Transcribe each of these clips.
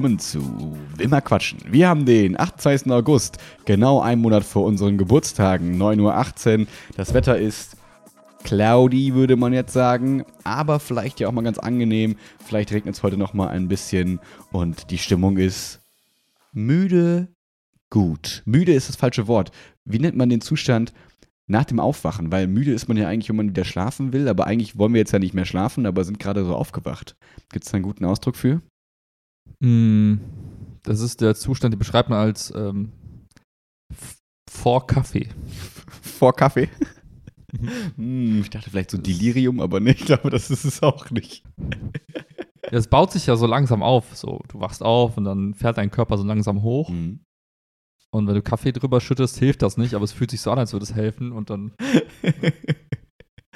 Willkommen zu Wimmer Quatschen. Wir haben den 28. August, genau einen Monat vor unseren Geburtstagen, 9.18 Uhr. Das Wetter ist cloudy, würde man jetzt sagen, aber vielleicht ja auch mal ganz angenehm. Vielleicht regnet es heute noch mal ein bisschen und die Stimmung ist müde, gut. Müde ist das falsche Wort. Wie nennt man den Zustand nach dem Aufwachen? Weil müde ist man ja eigentlich, wenn man wieder schlafen will, aber eigentlich wollen wir jetzt ja nicht mehr schlafen, aber sind gerade so aufgewacht. Gibt es da einen guten Ausdruck für? Mm, Das ist der Zustand, den beschreibt man als ähm, vor Kaffee. Vor Kaffee? Hm, ich dachte vielleicht so Delirium, aber nee, ich glaube, das ist es auch nicht. Es baut sich ja so langsam auf. So, du wachst auf und dann fährt dein Körper so langsam hoch. Hm. Und wenn du Kaffee drüber schüttest, hilft das nicht, aber es fühlt sich so an, als würde es helfen. Und dann.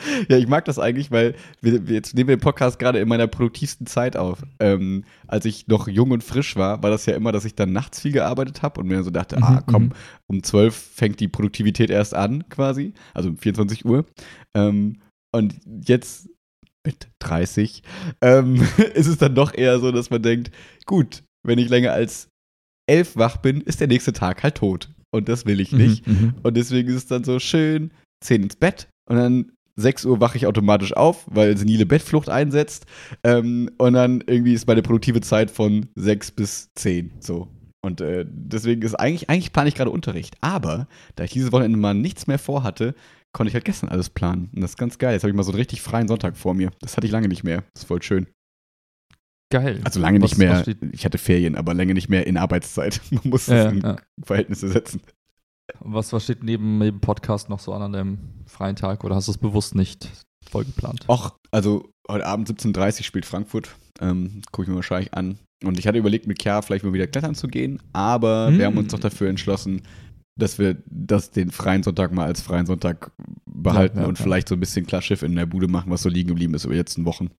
ja, ich mag das eigentlich, weil wir, wir jetzt nehmen wir den Podcast gerade in meiner produktivsten Zeit auf. Ähm, als ich noch jung und frisch war, war das ja immer, dass ich dann nachts viel gearbeitet habe und mir so dachte, Mhm, ah, komm, mhm. um 12 fängt die Produktivität erst an, quasi. Also um 24 Uhr. Ähm, und jetzt mit 30 ähm, ist es dann doch eher so, dass man denkt, gut, wenn ich länger als elf wach bin, ist der nächste Tag halt tot. Und das will ich nicht. Mhm, mhm. Und deswegen ist es dann so schön, 10 ins Bett und dann 6 Uhr wache ich automatisch auf, weil senile Bettflucht einsetzt. Ähm, und dann irgendwie ist meine produktive Zeit von 6 bis 10 so. Und äh, deswegen ist eigentlich, eigentlich plane ich gerade Unterricht. Aber da ich dieses Wochenende mal nichts mehr vorhatte, konnte ich halt gestern alles planen. Und das ist ganz geil. Jetzt habe ich mal so einen richtig freien Sonntag vor mir. Das hatte ich lange nicht mehr. Das ist voll schön. Geil. Also lange Was- nicht mehr. Ich hatte Ferien, aber lange nicht mehr in Arbeitszeit. Man muss Ja, das in ja. Verhältnisse setzen. Was, was steht neben dem Podcast noch so an an deinem freien Tag? Oder hast du es bewusst nicht voll geplant? Och, also heute Abend 17.30 Uhr spielt Frankfurt. Ähm, Gucke ich mir wahrscheinlich an. Und ich hatte überlegt, mit Chiara vielleicht mal wieder klettern zu gehen, aber wir Mm. haben uns doch dafür entschlossen, dass wir das den freien Sonntag mal als freien Sonntag behalten Ja, ja, und ja. vielleicht so ein bisschen klar Schiff in der Bude machen, was so liegen geblieben ist über die letzten Wochen.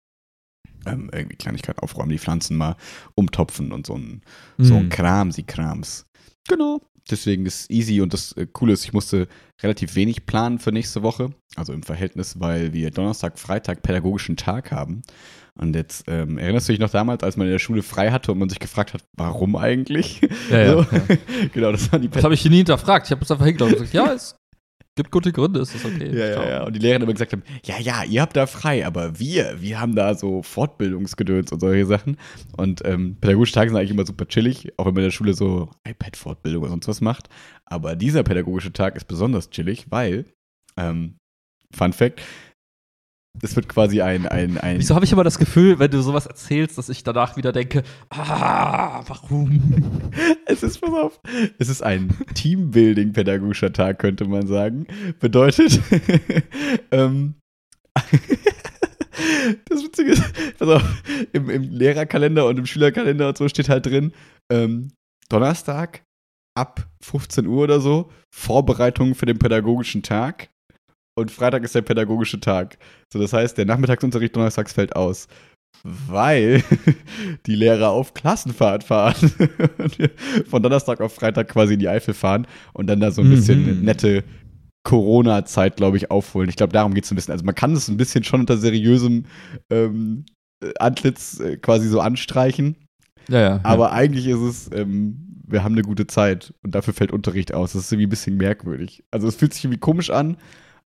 Ähm, irgendwie Kleinigkeit aufräumen, die Pflanzen mal umtopfen und so ein, so ein Mhm. Kram, sie Krams. Genau. Deswegen ist easy und das äh, Coole ist, ich musste relativ wenig planen für nächste Woche. Also im Verhältnis, weil wir Donnerstag, Freitag pädagogischen Tag haben. Und jetzt ähm, erinnerst du dich noch damals, als man in der Schule frei hatte und man sich gefragt hat, warum eigentlich? Ja, ja, so. ja. genau, das waren die Das habe ich nie hinterfragt. Ich habe es einfach hingeglaubt und gesagt, ja, es gibt gute Gründe, es ist okay. Ja, ja, ja. Und die Lehrerin immer gesagt haben, ja, ja, ihr habt da frei, aber wir, wir haben da so Fortbildungsgedöns und solche Sachen. Und ähm, pädagogische Tage sind eigentlich immer super chillig, auch wenn man in der Schule so iPad-Fortbildung oder sonst was macht. Aber dieser pädagogische Tag ist besonders chillig, weil, ähm, Fun Fact, es wird quasi ein, ein, ein Wieso habe ich immer das Gefühl, wenn du sowas erzählst, dass ich danach wieder denke, ah, warum? Es ist, pass auf, es ist ein Teambuilding-pädagogischer Tag, könnte man sagen. Bedeutet, ähm, das Witzige ist, pass auf, im, im Lehrerkalender und im Schülerkalender und so steht halt drin, ähm, Donnerstag ab 15 Uhr oder so, Vorbereitung für den pädagogischen Tag. Und Freitag ist der pädagogische Tag. So, das heißt, der Nachmittagsunterricht donnerstags fällt aus. Weil die Lehrer auf Klassenfahrt fahren. Und wir von Donnerstag auf Freitag quasi in die Eifel fahren und dann da so ein bisschen Mhm. nette Corona-Zeit, glaube ich, aufholen. Ich glaube, darum geht es ein bisschen. Also man kann es ein bisschen schon unter seriösem ähm, Antlitz äh, quasi so anstreichen. Ja, ja. Aber eigentlich ist es, ähm, wir haben eine gute Zeit und dafür fällt Unterricht aus. Das ist irgendwie ein bisschen merkwürdig. Also es fühlt sich irgendwie komisch an,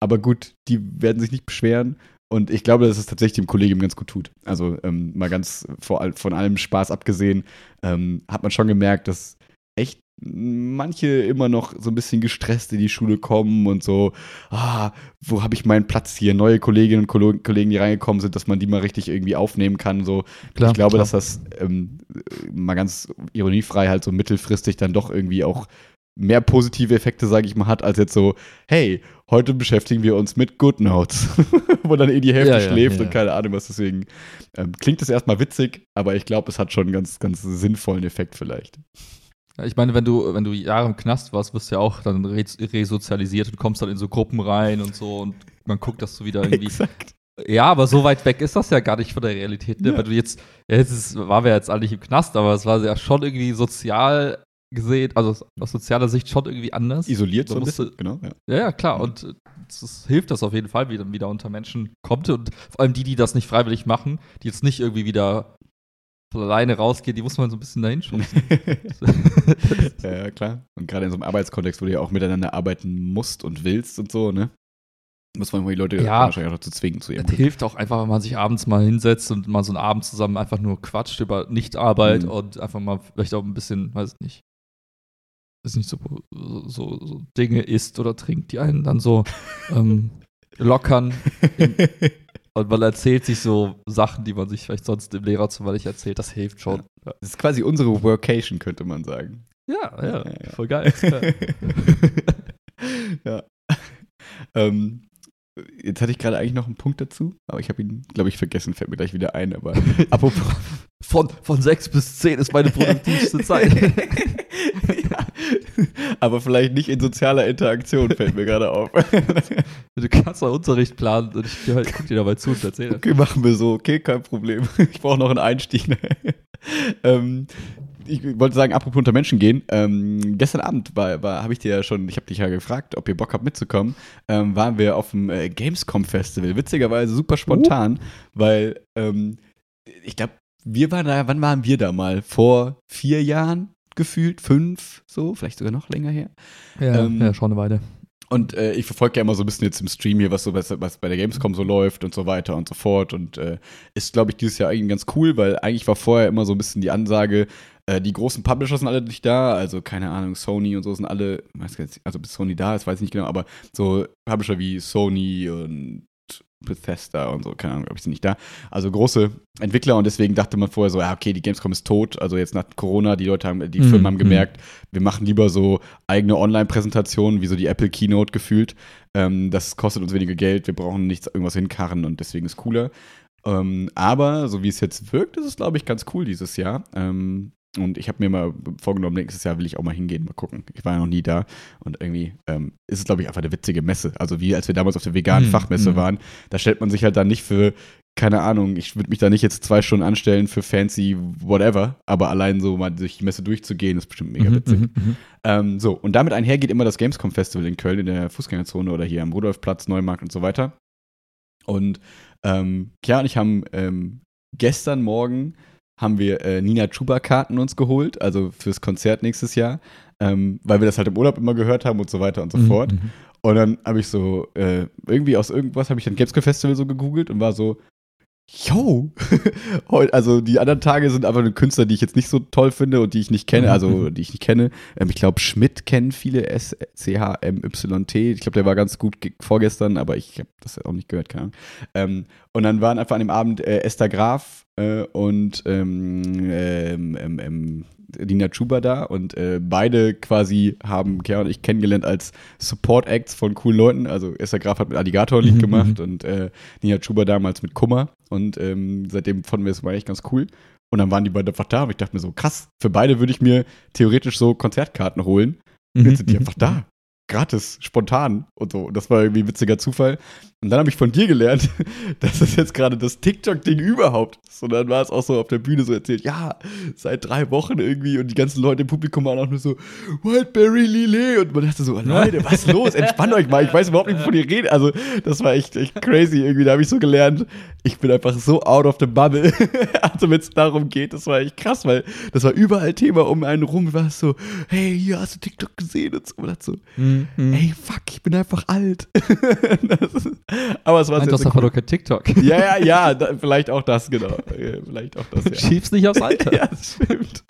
aber gut, die werden sich nicht beschweren. Und ich glaube, dass es tatsächlich dem Kollegium ganz gut tut. Also ähm, mal ganz vor, all- von allem Spaß abgesehen, ähm, hat man schon gemerkt, dass echt manche immer noch so ein bisschen gestresst in die Schule kommen und so, ah, wo habe ich meinen Platz hier? Neue Kolleginnen und Kollegen, die reingekommen sind, dass man die mal richtig irgendwie aufnehmen kann. So, Klar, ich glaube, klar. dass das ähm, mal ganz ironiefrei halt so mittelfristig dann doch irgendwie auch mehr positive Effekte, sage ich mal, hat, als jetzt so, hey, heute beschäftigen wir uns mit GoodNotes, wo dann eh die Hälfte Ja, ja, schläft ja, und keine Ahnung was. Deswegen ähm, klingt es erstmal witzig, aber ich glaube, es hat schon einen ganz, ganz sinnvollen Effekt vielleicht. Ich meine, wenn du, wenn du Jahre im Knast warst, wirst du ja auch dann re resozialisiert und kommst dann in so Gruppen rein und so und man guckt, dass du wieder irgendwie. Exakt. Ja, aber so weit weg ist das ja gar nicht von der Realität, ne? Ja. Weil du jetzt, jetzt ist, waren wir jetzt alle nicht im Knast, aber es war ja schon irgendwie sozial gesehen, also aus sozialer Sicht schon irgendwie anders. Isoliert so ein bisschen, genau. Ja. Ja, klar. Und äh, es ist- hilft das auf jeden Fall, wie dann wieder unter Menschen kommt. Und vor allem die, die das nicht freiwillig machen, die jetzt nicht irgendwie wieder alleine rausgeht, die muss man so ein bisschen dahin schubsen. ja, klar. Und gerade in so einem Arbeitskontext, wo du ja auch miteinander arbeiten musst und willst und so, ne? Muss man die Leute Ja. wahrscheinlich auch dazu zwingen zu ihrem Glück. hilft auch einfach, wenn man sich abends mal hinsetzt und mal so einen Abend zusammen einfach nur quatscht über Nichtarbeit Mhm. und einfach mal vielleicht auch ein bisschen, weiß ich nicht, ist nicht so, so, so Dinge isst oder trinkt, die einen dann so ähm, lockern. Und man erzählt sich so Sachen, die man sich vielleicht sonst im Lehrerzimmer nicht erzählt. Das hilft schon. Ja, Das ist quasi unsere Workation, könnte man sagen. ja, ja, Ja, ja. voll geil. Ja. ähm, jetzt hatte ich gerade eigentlich noch einen Punkt dazu, aber ich habe ihn, glaube ich, vergessen, fällt mir gleich wieder ein. Aber apropos. Von, von sechs bis zehn ist meine produktivste Zeit. Aber vielleicht nicht in sozialer Interaktion, fällt mir gerade auf. Du kannst auch Unterricht planen und ich halt, guck dir dabei zu und erzähle. Okay, machen wir so. Okay, kein Problem. Ich brauche noch einen Einstieg. ähm, ich wollte sagen, apropos unter Menschen gehen. Ähm, gestern Abend war, war, habe ich dir ja schon, ich habe dich ja gefragt, ob ihr Bock habt mitzukommen. Ähm, waren wir auf dem äh, Gamescom Festival. Witzigerweise super spontan, weil ähm, ich glaube, wir waren da, wann waren wir da mal? Vor vier Jahren gefühlt, fünf, so, vielleicht sogar noch länger her. Ja, Ähm, ja, schon eine Weile. Und äh, ich verfolge ja immer so ein bisschen jetzt im Stream hier, was so was, was bei der Gamescom so läuft und so weiter und so fort. Und äh, ist, glaube ich, dieses Jahr eigentlich ganz cool, weil eigentlich war vorher immer so ein bisschen die Ansage, äh, die großen Publisher sind alle nicht da, also keine Ahnung, Sony und so sind alle, weiß nicht, also bis Sony da ist, weiß ich nicht genau, aber so Publisher wie Sony und Bethesda und so, keine Ahnung, glaube ich, sind nicht da. Also große Entwickler und deswegen dachte man vorher so, ja, okay, die Gamescom ist tot. Also jetzt nach Corona, die Leute haben, die Mhm, Firmen haben mhm. gemerkt, wir machen lieber so eigene Online-Präsentationen, wie so die Apple Keynote gefühlt. Ähm, das kostet uns weniger Geld, wir brauchen nichts irgendwas hinkarren und deswegen ist cooler. Ähm, aber so wie es jetzt wirkt, ist es, glaube ich, ganz cool dieses Jahr. Ähm, und ich habe mir mal vorgenommen, nächstes Jahr will ich auch mal hingehen, mal gucken. Ich war ja noch nie da. Und irgendwie ähm, ist es, glaube ich, einfach eine witzige Messe. Also wie als wir damals auf der veganen Mhm, Fachmesse mhm. waren, da stellt man sich halt dann nicht für, keine Ahnung, ich würde mich da nicht jetzt zwei Stunden anstellen für fancy whatever, aber allein so mal durch die Messe durchzugehen, ist bestimmt mega Mhm, witzig. mhm, mhm. Ähm, so, und damit einher geht immer das Gamescom Festival in Köln in der Fußgängerzone oder hier am Rudolfplatz, Neumarkt und so weiter. Und ähm, Kja und ich haben ähm, gestern Morgen haben wir äh, Nina Chuba Karten uns geholt, also fürs Konzert nächstes Jahr, ähm, weil wir das halt im Urlaub immer gehört haben und so weiter und so fort. Mhm. Und dann habe ich so, äh, irgendwie aus irgendwas habe ich dann Gamescom Festival so gegoogelt und war so, yo! Also die anderen Tage sind einfach nur Künstler, die ich jetzt nicht so toll finde und die ich nicht kenne, Mhm. also die ich nicht kenne. Ähm, ich glaube, Schmidt kennen viele, S-C-H-M-Y-T. Ich glaube, der war ganz gut ge- vorgestern, aber ich habe das auch nicht gehört, keine Ahnung. Ähm, und dann waren einfach an dem Abend äh, Esther Graf äh, und ähm, ähm, ähm, ähm, Dina Chuba da und äh, beide quasi haben Kea und ich kennengelernt als Support-Acts von coolen Leuten. Also Esther Graf hat mit Alligator ein Lied Mhm, gemacht und äh, Nina Chuba damals mit Kummer und ähm, seitdem fanden wir es echt ganz cool. Und dann waren die beide einfach da und ich dachte mir so, krass, für beide würde ich mir theoretisch so Konzertkarten holen. Und jetzt sind die Mhm. einfach da. Gratis, spontan und so. Und das war irgendwie ein witziger Zufall. Und dann habe ich von dir gelernt, dass das jetzt gerade das TikTok-Ding überhaupt ist. Und dann war es auch so auf der Bühne so erzählt, ja, seit drei Wochen irgendwie und die ganzen Leute im Publikum waren auch nur so, Wildberry Lillet. Und man dachte so, Leute, was ist los? Entspannt euch mal. Ich weiß überhaupt nicht, wovon ihr redet. Also, das war echt, echt crazy irgendwie. Da habe ich so gelernt, ich bin einfach so out of the bubble. also, wenn es darum geht, das war echt krass, weil das war überall Thema um einen rum. War es so, hey, hier hast du TikTok gesehen und so. Und dachte so, Mhm. ey, fuck, ich bin einfach alt. das ist, aber es war Nein, sehr, das sehr cool. nur kein TikTok. Ja, ja, ja, da, vielleicht auch das, genau. Ja, Vielleicht auch das, ja. Schieb's nicht aufs Alter. ja, das stimmt.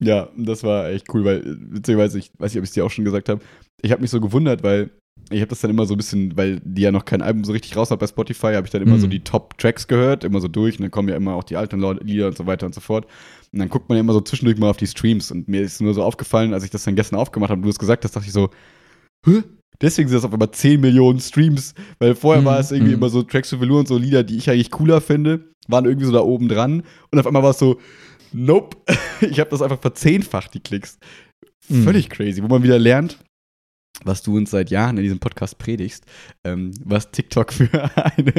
ja, das war echt cool, weil, äh, beziehungsweise, ich weiß nicht, ob ich es dir auch schon gesagt habe, ich habe mich so gewundert, weil ich habe das dann immer so ein bisschen, weil die ja noch kein Album so richtig raus hat bei Spotify, habe ich dann immer Mhm. so die Top-Tracks gehört, immer so durch und dann kommen ja immer auch die alten Lieder und so weiter und so fort. Und dann guckt man ja immer so zwischendurch mal auf die Streams und mir ist nur so aufgefallen, als ich das dann gestern aufgemacht habe und du es gesagt hast, dachte ich so, hä? Deswegen sind das auf einmal 10 Millionen Streams, weil vorher Mhm, war es irgendwie mhm. immer so Tracks to Velour und so Lieder, die ich eigentlich cooler finde, waren irgendwie so da oben dran und auf einmal war es so, nope, ich habe das einfach verzehnfacht, die Klicks. Mhm. Völlig crazy, wo man wieder lernt, was du uns seit Jahren in diesem Podcast predigst, ähm, was TikTok für eine,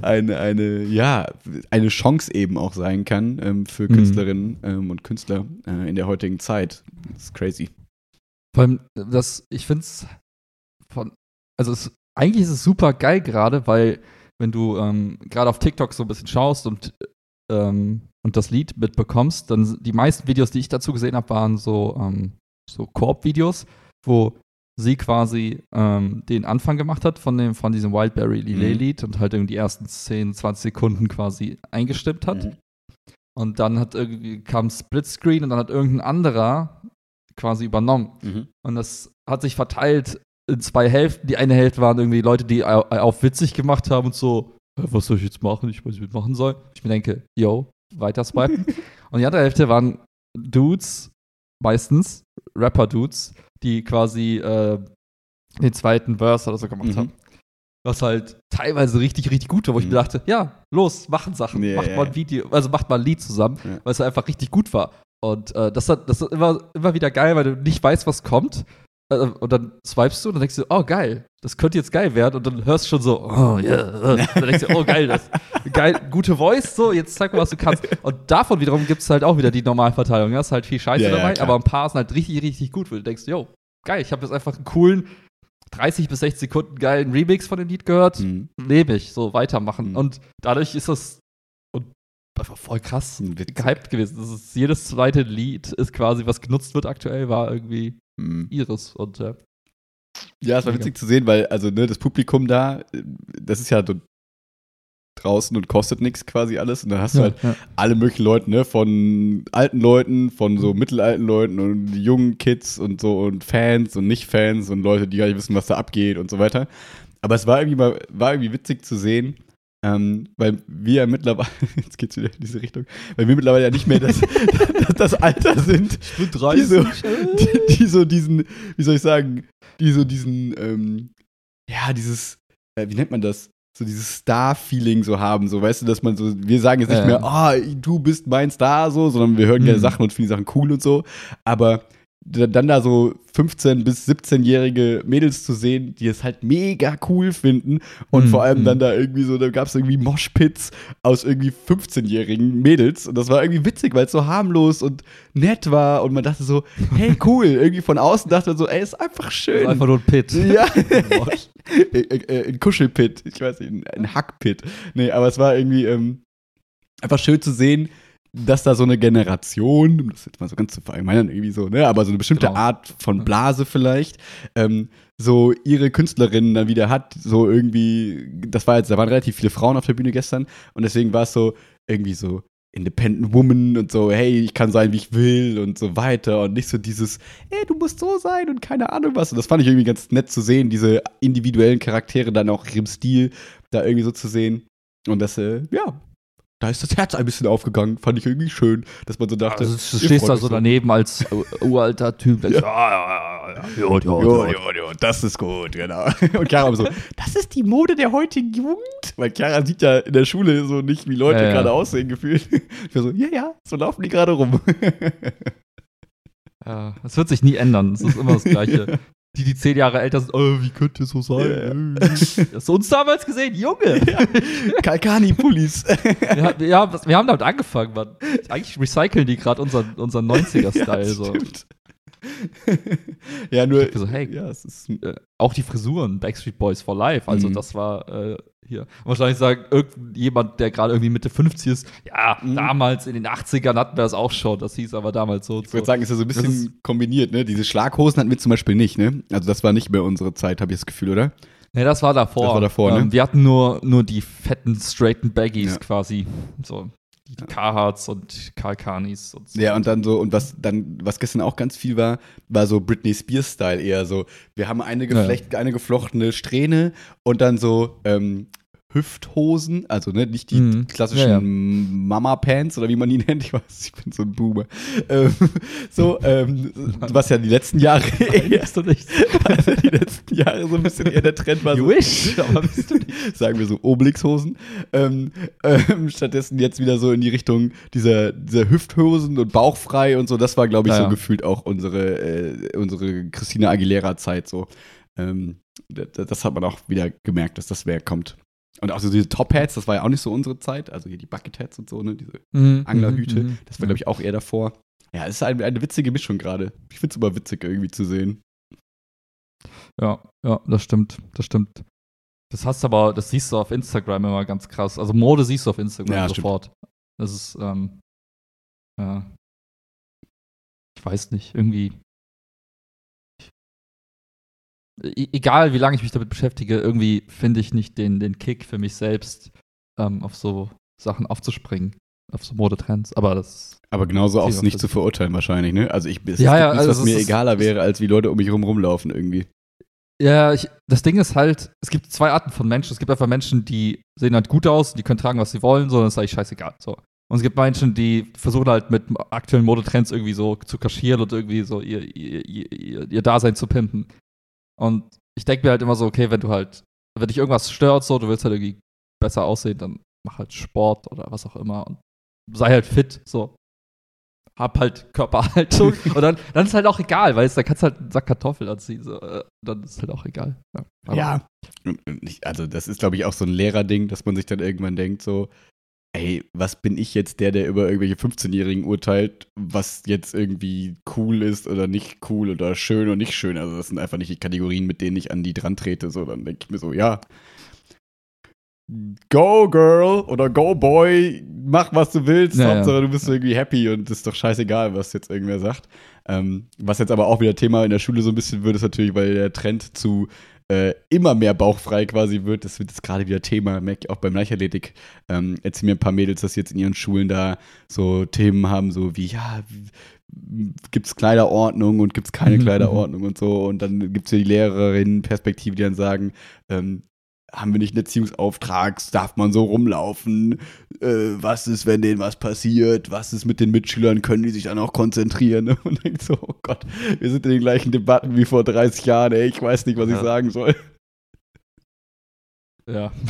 eine, eine, ja, eine Chance eben auch sein kann ähm, für Mhm. Künstlerinnen ähm, und Künstler äh, in der heutigen Zeit. Das ist crazy. Vor allem, das, ich finde es von, also es, eigentlich ist es super geil gerade, weil wenn du ähm, gerade auf TikTok so ein bisschen schaust und, ähm, und das Lied mitbekommst, dann die meisten Videos, die ich dazu gesehen habe, waren so, ähm, so Koop-Videos, wo sie quasi ähm, den Anfang gemacht hat von, dem, von diesem Wildberry Lillet-Lied und halt irgendwie die ersten 10, 20 Sekunden quasi eingestimmt hat. Mhm. Und dann hat irgendwie kam Splitscreen und dann hat irgendein anderer quasi übernommen. Mhm. Und das hat sich verteilt in zwei Hälften. Die eine Hälfte waren irgendwie Leute, die au- auf witzig gemacht haben und so, "Hä, was soll ich jetzt machen? Ich weiß nicht, was ich machen soll. Ich mir denke, yo, weiter swipen. und die andere Hälfte waren Dudes, meistens, Rapper-Dudes, die quasi äh, den zweiten Verse oder so gemacht Mhm. haben. Was halt teilweise richtig, richtig gut war, wo ich Mhm. mir dachte, ja, los, machen Sachen, Ja, macht mal ein Video, also macht mal ein Lied zusammen, Ja. weil es einfach richtig gut war. Und äh, das, hat, das ist immer, immer wieder geil, weil du nicht weißt, was kommt. Äh, und dann swipest du und dann denkst du, oh geil, das könnte jetzt geil werden. Und dann hörst du schon so, oh ja. Yeah. Dann denkst du, oh geil, das geil, gute Voice, so, jetzt zeig mal, was du kannst. Und davon wiederum gibt es halt auch wieder die Normalverteilung. Da ist halt viel Scheiße Ja, ja, dabei, klar. aber ein paar sind halt richtig, richtig gut, wo du denkst, yo, geil, ich habe jetzt einfach einen coolen 30 bis 60 Sekunden geilen Remix von dem Lied gehört Mhm. lebe ich, so weitermachen. Mhm. Und dadurch ist das und einfach voll krass gehypt gewesen. Das ist, jedes zweite Lied ist quasi, was genutzt wird aktuell, war irgendwie Mhm. ihres. Und äh, Ja, es war witzig zu sehen, weil, also, ne, das Publikum da, das ist ja so draußen und kostet nichts quasi alles. Und dann hast du halt ja. alle möglichen Leute, ne, von alten Leuten, von so mittelalten Leuten und jungen Kids und so und Fans und Nicht-Fans und Leute, die gar nicht wissen, was da abgeht und so weiter. Aber es war irgendwie mal, war irgendwie witzig zu sehen, ähm, weil wir ja mittlerweile, jetzt geht's wieder in diese Richtung, weil wir mittlerweile ja nicht mehr das, das, das Alter sind, Ich bin die so, die, die so diesen, wie soll ich sagen, die so diesen, ähm, ja, dieses, äh, wie nennt man das? So dieses Star-Feeling so haben, so weißt du, dass man so, wir sagen jetzt nicht Ja. mehr, ah, du bist mein Star, so, sondern wir hören gerne Mhm. Sachen und finden Sachen cool und so. Aber dann da so 15- bis 17-jährige Mädels zu sehen, die es halt mega cool finden und Mhm, vor allem mhm. dann da irgendwie so, da gab es irgendwie Moshpits aus irgendwie 15-jährigen Mädels und das war irgendwie witzig, weil es so harmlos und nett war und man dachte so, hey cool, irgendwie von außen dachte man so, ey, ist einfach schön. einfach nur ein Pit. ja, Äh, äh, ein Kuschelpit, ich weiß nicht, ein- ein Hackpit. Nee, aber es war irgendwie ähm, einfach schön zu sehen, dass da so eine Generation, um das jetzt mal so ganz zu verallgemeinern, irgendwie so, ne, aber so eine bestimmte Genau. Art von Blase vielleicht, ähm, so ihre Künstlerinnen dann wieder hat, so irgendwie, das war jetzt, da waren relativ viele Frauen auf der Bühne gestern und deswegen war es so irgendwie so Independent Woman und so, hey, ich kann sein, wie ich will und so weiter und nicht so dieses, ey, du musst so sein und keine Ahnung was. Und das fand ich irgendwie ganz nett zu sehen, diese individuellen Charaktere dann auch ihrem Stil da irgendwie so zu sehen. Und das, äh, ja, da ist das Herz ein bisschen aufgegangen, fand ich irgendwie schön, dass man so dachte, Also, du stehst da so daneben als uralter Typ. denkst, Ja. Ja, ja, ja, ja, ja, das ist gut, genau. Und Chiara so, das ist die Mode der heutigen Jugend? Weil Chiara sieht ja in der Schule so nicht, wie Leute gerade aussehen, gefühlt. Ich war so, ja, ja, so laufen die gerade rum. Das wird sich nie ändern. Es ist immer das Gleiche. Die, die zehn Jahre älter sind, oh, wie könnte es so sein? Hast du uns damals gesehen? Junge! Kalkani-Pullis. wir, ha- wir, haben, wir haben damit angefangen, Mann. Eigentlich recyceln die gerade unseren, unseren 90er-Style. so. stimmt. ja, nur, dachte so, hey. ja, es ist, Äh, auch die Frisuren, Backstreet Boys for Life. Also, Mhm. das war äh, hier. Wahrscheinlich sagt irgendjemand, der gerade irgendwie Mitte 50 ist, ja, Mhm. damals in den 80ern hatten wir das auch schon. Das hieß aber damals so. ich würde so. sagen, ist ja so ein bisschen kombiniert, ne? Diese Schlaghosen hatten wir zum Beispiel nicht, ne? Also das war nicht mehr unsere Zeit, habe ich das Gefühl, oder? Nee, das war davor. Das war davor, ne? ähm, Wir hatten nur, nur die fetten, straighten Baggies Ja. quasi. So, die Carhartts und Kalkanis und so. Ja, und dann so, und was dann, was gestern auch ganz viel war, war so Britney Spears-Style eher so. Wir haben eine, geflecht, eine geflochtene Strähne und dann so ähm, Hüfthosen, also ne, nicht die Mhm. klassischen Ja, ja. Mama-Pants oder wie man die nennt, ich weiß, ich bin so ein Boomer. Ähm, so, ähm, was ja die letzten Jahre eher, Bist du nicht? also die letzten Jahre so ein bisschen eher der Trend war. You So, wish, aber bist du nicht. sagen wir so Obelix-Hosen. Ähm, ähm, stattdessen jetzt wieder so in die Richtung dieser, dieser Hüfthosen und bauchfrei und so. Das war, glaube ich, Ja, so gefühlt auch unsere, äh, unsere Christina Aguilera-Zeit so. Ähm, das, das hat man auch wieder gemerkt, dass das mehr kommt. Und auch so diese Top-Hats, das war ja auch nicht so unsere Zeit. Also hier die Bucket-Hats und so, ne? Diese Mhm, Anglerhüte. mhm, Das war, glaube ich, auch eher davor. Ja, es ist eine, eine witzige Mischung gerade. Ich finde es immer witzig irgendwie zu sehen. Ja, ja, das stimmt, das stimmt. Das hast du aber, das siehst du auf Instagram immer ganz krass. Also Mode siehst du auf Instagram Ja, stimmt. sofort. Das ist, ähm, ja. Ich weiß nicht, irgendwie. Egal, wie lange ich mich damit beschäftige, irgendwie finde ich nicht den, den Kick für mich selbst, ähm, auf so Sachen aufzuspringen, auf so Modetrends. Aber das Aber genauso auch nicht zu verurteilen wahrscheinlich, ne? Also ich, es Ja, ja, nichts, also was es mir ist- egaler wäre, als wie Leute um mich rum rumlaufen irgendwie. Ja, ich, das Ding ist halt, es gibt zwei Arten von Menschen. Es gibt einfach Menschen, die sehen halt gut aus, die können tragen, was sie wollen, so, dann ist eigentlich scheißegal. So. Und es gibt Menschen, die versuchen halt mit aktuellen Modetrends irgendwie so zu kaschieren und irgendwie so ihr, ihr, ihr, ihr Dasein zu pimpen. Und ich denke mir halt immer so, okay, wenn du halt, wenn dich irgendwas stört, so, du willst halt irgendwie besser aussehen, dann mach halt Sport oder was auch immer und sei halt fit, so. Hab halt Körperhaltung und dann, dann ist halt auch egal, weil da kannst du halt einen Sack Kartoffeln anziehen, so, äh, dann ist halt auch egal. Ja. Ja. Also das ist, glaube ich, auch so ein Lehrerding, dass man sich dann irgendwann denkt so, ey, was bin ich jetzt der, der über irgendwelche 15-Jährigen urteilt, was jetzt irgendwie cool ist oder nicht cool oder schön und nicht schön. Also das sind einfach nicht die Kategorien, mit denen ich an die dran trete. So, dann denke ich mir so, ja, go girl oder go boy, mach was du willst. Ja, ja. Hauptsache du bist irgendwie happy und ist doch scheißegal, was jetzt irgendwer sagt. Ähm, was jetzt aber auch wieder Thema in der Schule so ein bisschen wird, ist natürlich, weil der Trend zu äh, immer mehr bauchfrei quasi wird. Das wird jetzt gerade wieder Thema, merke ich auch beim Leichtathletik. Ähm, erzählen mir ein paar Mädels, dass sie jetzt in ihren Schulen da so Themen haben, so wie, ja, gibt es Kleiderordnung und gibt es keine Mhm, Kleiderordnung und so. Und dann gibt es ja die Lehrerinnen-Perspektive, die dann sagen, ähm, haben wir nicht einen Erziehungsauftrag, darf man so rumlaufen, äh, was ist, wenn denen was passiert, was ist mit den Mitschülern, können die sich dann auch konzentrieren und denkt so, oh Gott, wir sind in den gleichen Debatten wie vor 30 Jahren, ey, ich weiß nicht, was ich Ja. sagen soll. Ja.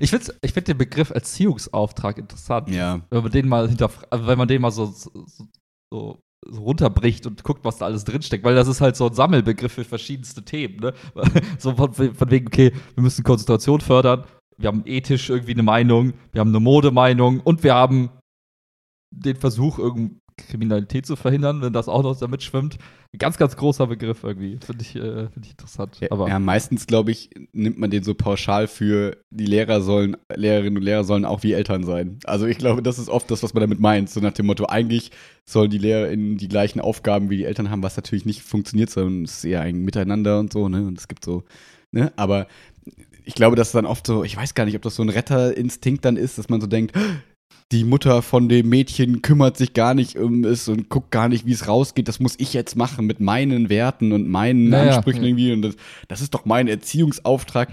Ich finde ich find den Begriff Erziehungsauftrag interessant. ja, Wenn man den mal hinterfragt, also wenn man den mal so, so, so runterbricht und guckt, was da alles drinsteckt, weil das ist halt so ein Sammelbegriff für verschiedenste Themen. Ne? So von, von wegen, okay, wir müssen Konzentration fördern, wir haben ethisch irgendwie eine Meinung, wir haben eine Modemeinung und wir haben den Versuch, irgendwie Kriminalität zu verhindern, wenn das auch noch damit schwimmt. Ein ganz, ganz großer Begriff irgendwie. Finde ich, äh, find ich interessant. Ja, Aber ja, meistens, glaube ich, nimmt man den so pauschal für, die Lehrer sollen, Lehrerinnen und Lehrer sollen auch wie Eltern sein. Also ich glaube, das ist oft das, was man damit meint. So nach dem Motto, eigentlich sollen die LehrerInnen die gleichen Aufgaben wie die Eltern haben, was natürlich nicht funktioniert, sondern es ist eher ein Miteinander und so, ne? Und es gibt so, ne? Aber ich glaube, dass dann oft so, ich weiß gar nicht, ob das so ein Retterinstinkt dann ist, dass man so denkt, die Mutter von dem Mädchen kümmert sich gar nicht um es und guckt gar nicht, wie es rausgeht. Das muss ich jetzt machen mit meinen Werten und meinen Naja, Ansprüchen irgendwie. Und das, das ist doch mein Erziehungsauftrag.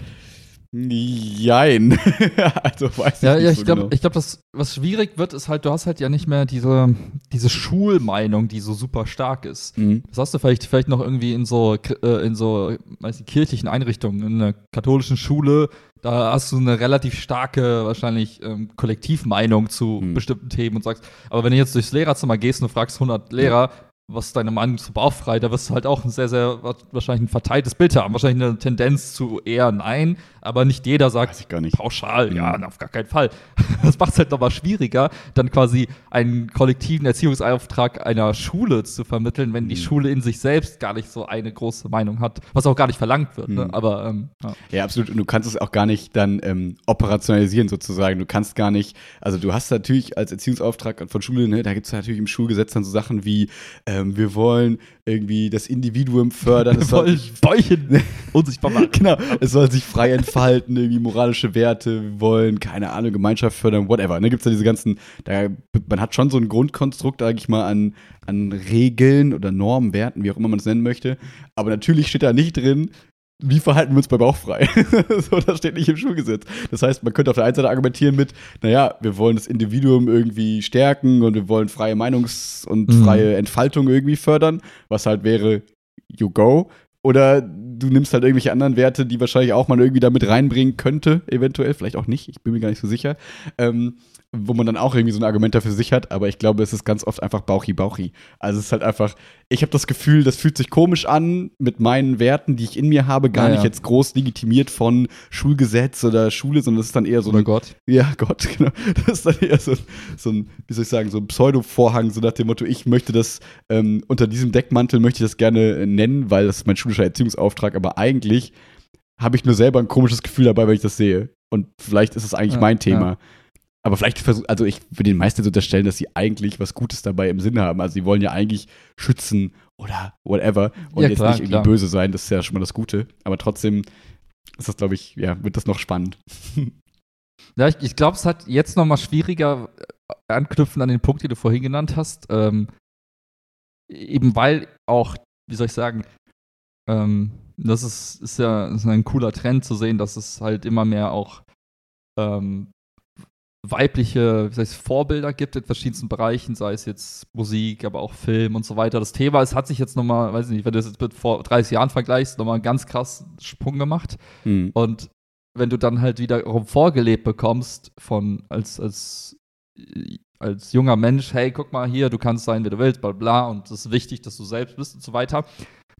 Jein. also weiß ich Ja, nicht ja, so ich glaube, genau. ich glaub, das, was schwierig wird, ist halt, du hast halt ja nicht mehr diese, diese Schulmeinung, die so super stark ist. Mhm. Das hast du vielleicht, vielleicht noch irgendwie in so, äh, in so, weiß nicht, kirchlichen Einrichtungen, in einer katholischen Schule, da hast du eine relativ starke, wahrscheinlich, ähm, Kollektivmeinung zu Mhm. bestimmten Themen und sagst, aber wenn du jetzt durchs Lehrerzimmer gehst und du fragst 100 Lehrer, was ist deine Meinung zu bauchfrei, da wirst du halt auch ein sehr, sehr, wa- wahrscheinlich ein verteiltes Bild haben. Wahrscheinlich eine Tendenz zu eher nein, aber nicht jeder sagt, nicht. pauschal, ja, Mhm. auf gar keinen Fall. Das macht es halt nochmal schwieriger, dann quasi einen kollektiven Erziehungsauftrag einer Schule zu vermitteln, wenn die Mhm. Schule in sich selbst gar nicht so eine große Meinung hat, was auch gar nicht verlangt wird. Ne? Mhm. Aber ähm, ja. Ja, absolut. Und du kannst es auch gar nicht dann ähm, operationalisieren sozusagen. Du kannst gar nicht, also du hast natürlich als Erziehungsauftrag von Schule, ne, da gibt es natürlich im Schulgesetz dann so Sachen wie, ähm, wir wollen irgendwie das Individuum fördern. wir es soll wollen sich- Bäuchen unsichtbar machen. Genau, es soll sich frei entfalten, irgendwie moralische Werte, wir wollen, keine Ahnung, Gemeinschaft fördern, whatever. Ne, gibt's da diese ganzen, da, man hat schon so ein Grundkonstrukt, sag ich mal, an, an Regeln oder Normen, Werten, wie auch immer man es nennen möchte. Aber natürlich steht da nicht drin, wie verhalten wir uns bei Bauchfrei? so, das steht nicht im Schulgesetz. Das heißt, man könnte auf der einen Seite argumentieren mit, naja, wir wollen das Individuum irgendwie stärken und wir wollen freie Meinungs- und Mhm. freie Entfaltung irgendwie fördern, was halt wäre, you go. Oder du nimmst halt irgendwelche anderen Werte, die wahrscheinlich auch man irgendwie damit reinbringen könnte, eventuell, vielleicht auch nicht, ich bin mir gar nicht so sicher. Ähm, wo man dann auch irgendwie so ein Argument dafür sich hat, aber ich glaube, es ist ganz oft einfach Bauchi-Bauchi. Also es ist halt einfach, ich habe das Gefühl, das fühlt sich komisch an mit meinen Werten, die ich in mir habe, gar Ja, nicht ja. jetzt groß legitimiert von Schulgesetz oder Schule, sondern das ist dann eher so Oder ein, Gott. ja, Gott, genau. Das ist dann eher so, so ein, wie soll ich sagen, so ein Pseudo-Vorhang, so nach dem Motto, ich möchte das, ähm, unter diesem Deckmantel möchte ich das gerne äh, nennen, weil das ist mein schulischer Erziehungsauftrag, aber eigentlich habe ich nur selber ein komisches Gefühl dabei, wenn ich das sehe. Und vielleicht ist es eigentlich Ja, mein Thema. Aber vielleicht versuch, also ich würde den meisten so unterstellen, dass sie eigentlich was Gutes dabei im Sinne haben. Also sie wollen ja eigentlich schützen oder whatever und Ja, jetzt klar, nicht irgendwie klar. böse sein, das ist ja schon mal das Gute. Aber trotzdem ist das, glaube ich, ja, wird das noch spannend. Ja, ich, ich glaube, es hat jetzt noch mal schwieriger äh, anknüpfen an den Punkt, den du vorhin genannt hast. Ähm, eben weil auch, wie soll ich sagen, ähm, das ist, ist ja ist ein cooler Trend zu sehen, dass es halt immer mehr auch ähm, weibliche soll ich, Vorbilder gibt in verschiedensten Bereichen, sei es jetzt Musik, aber auch Film und so weiter. Das Thema, es hat sich jetzt nochmal, weiß ich nicht, wenn du das jetzt mit vor 30 Jahren vergleichst, nochmal einen ganz krassen Sprung gemacht. Hm. Und wenn du dann halt wiederum vorgelebt bekommst von als, als, als junger Mensch, hey, guck mal hier, du kannst sein, wie du willst, bla bla, und es ist wichtig, dass du selbst bist und so weiter,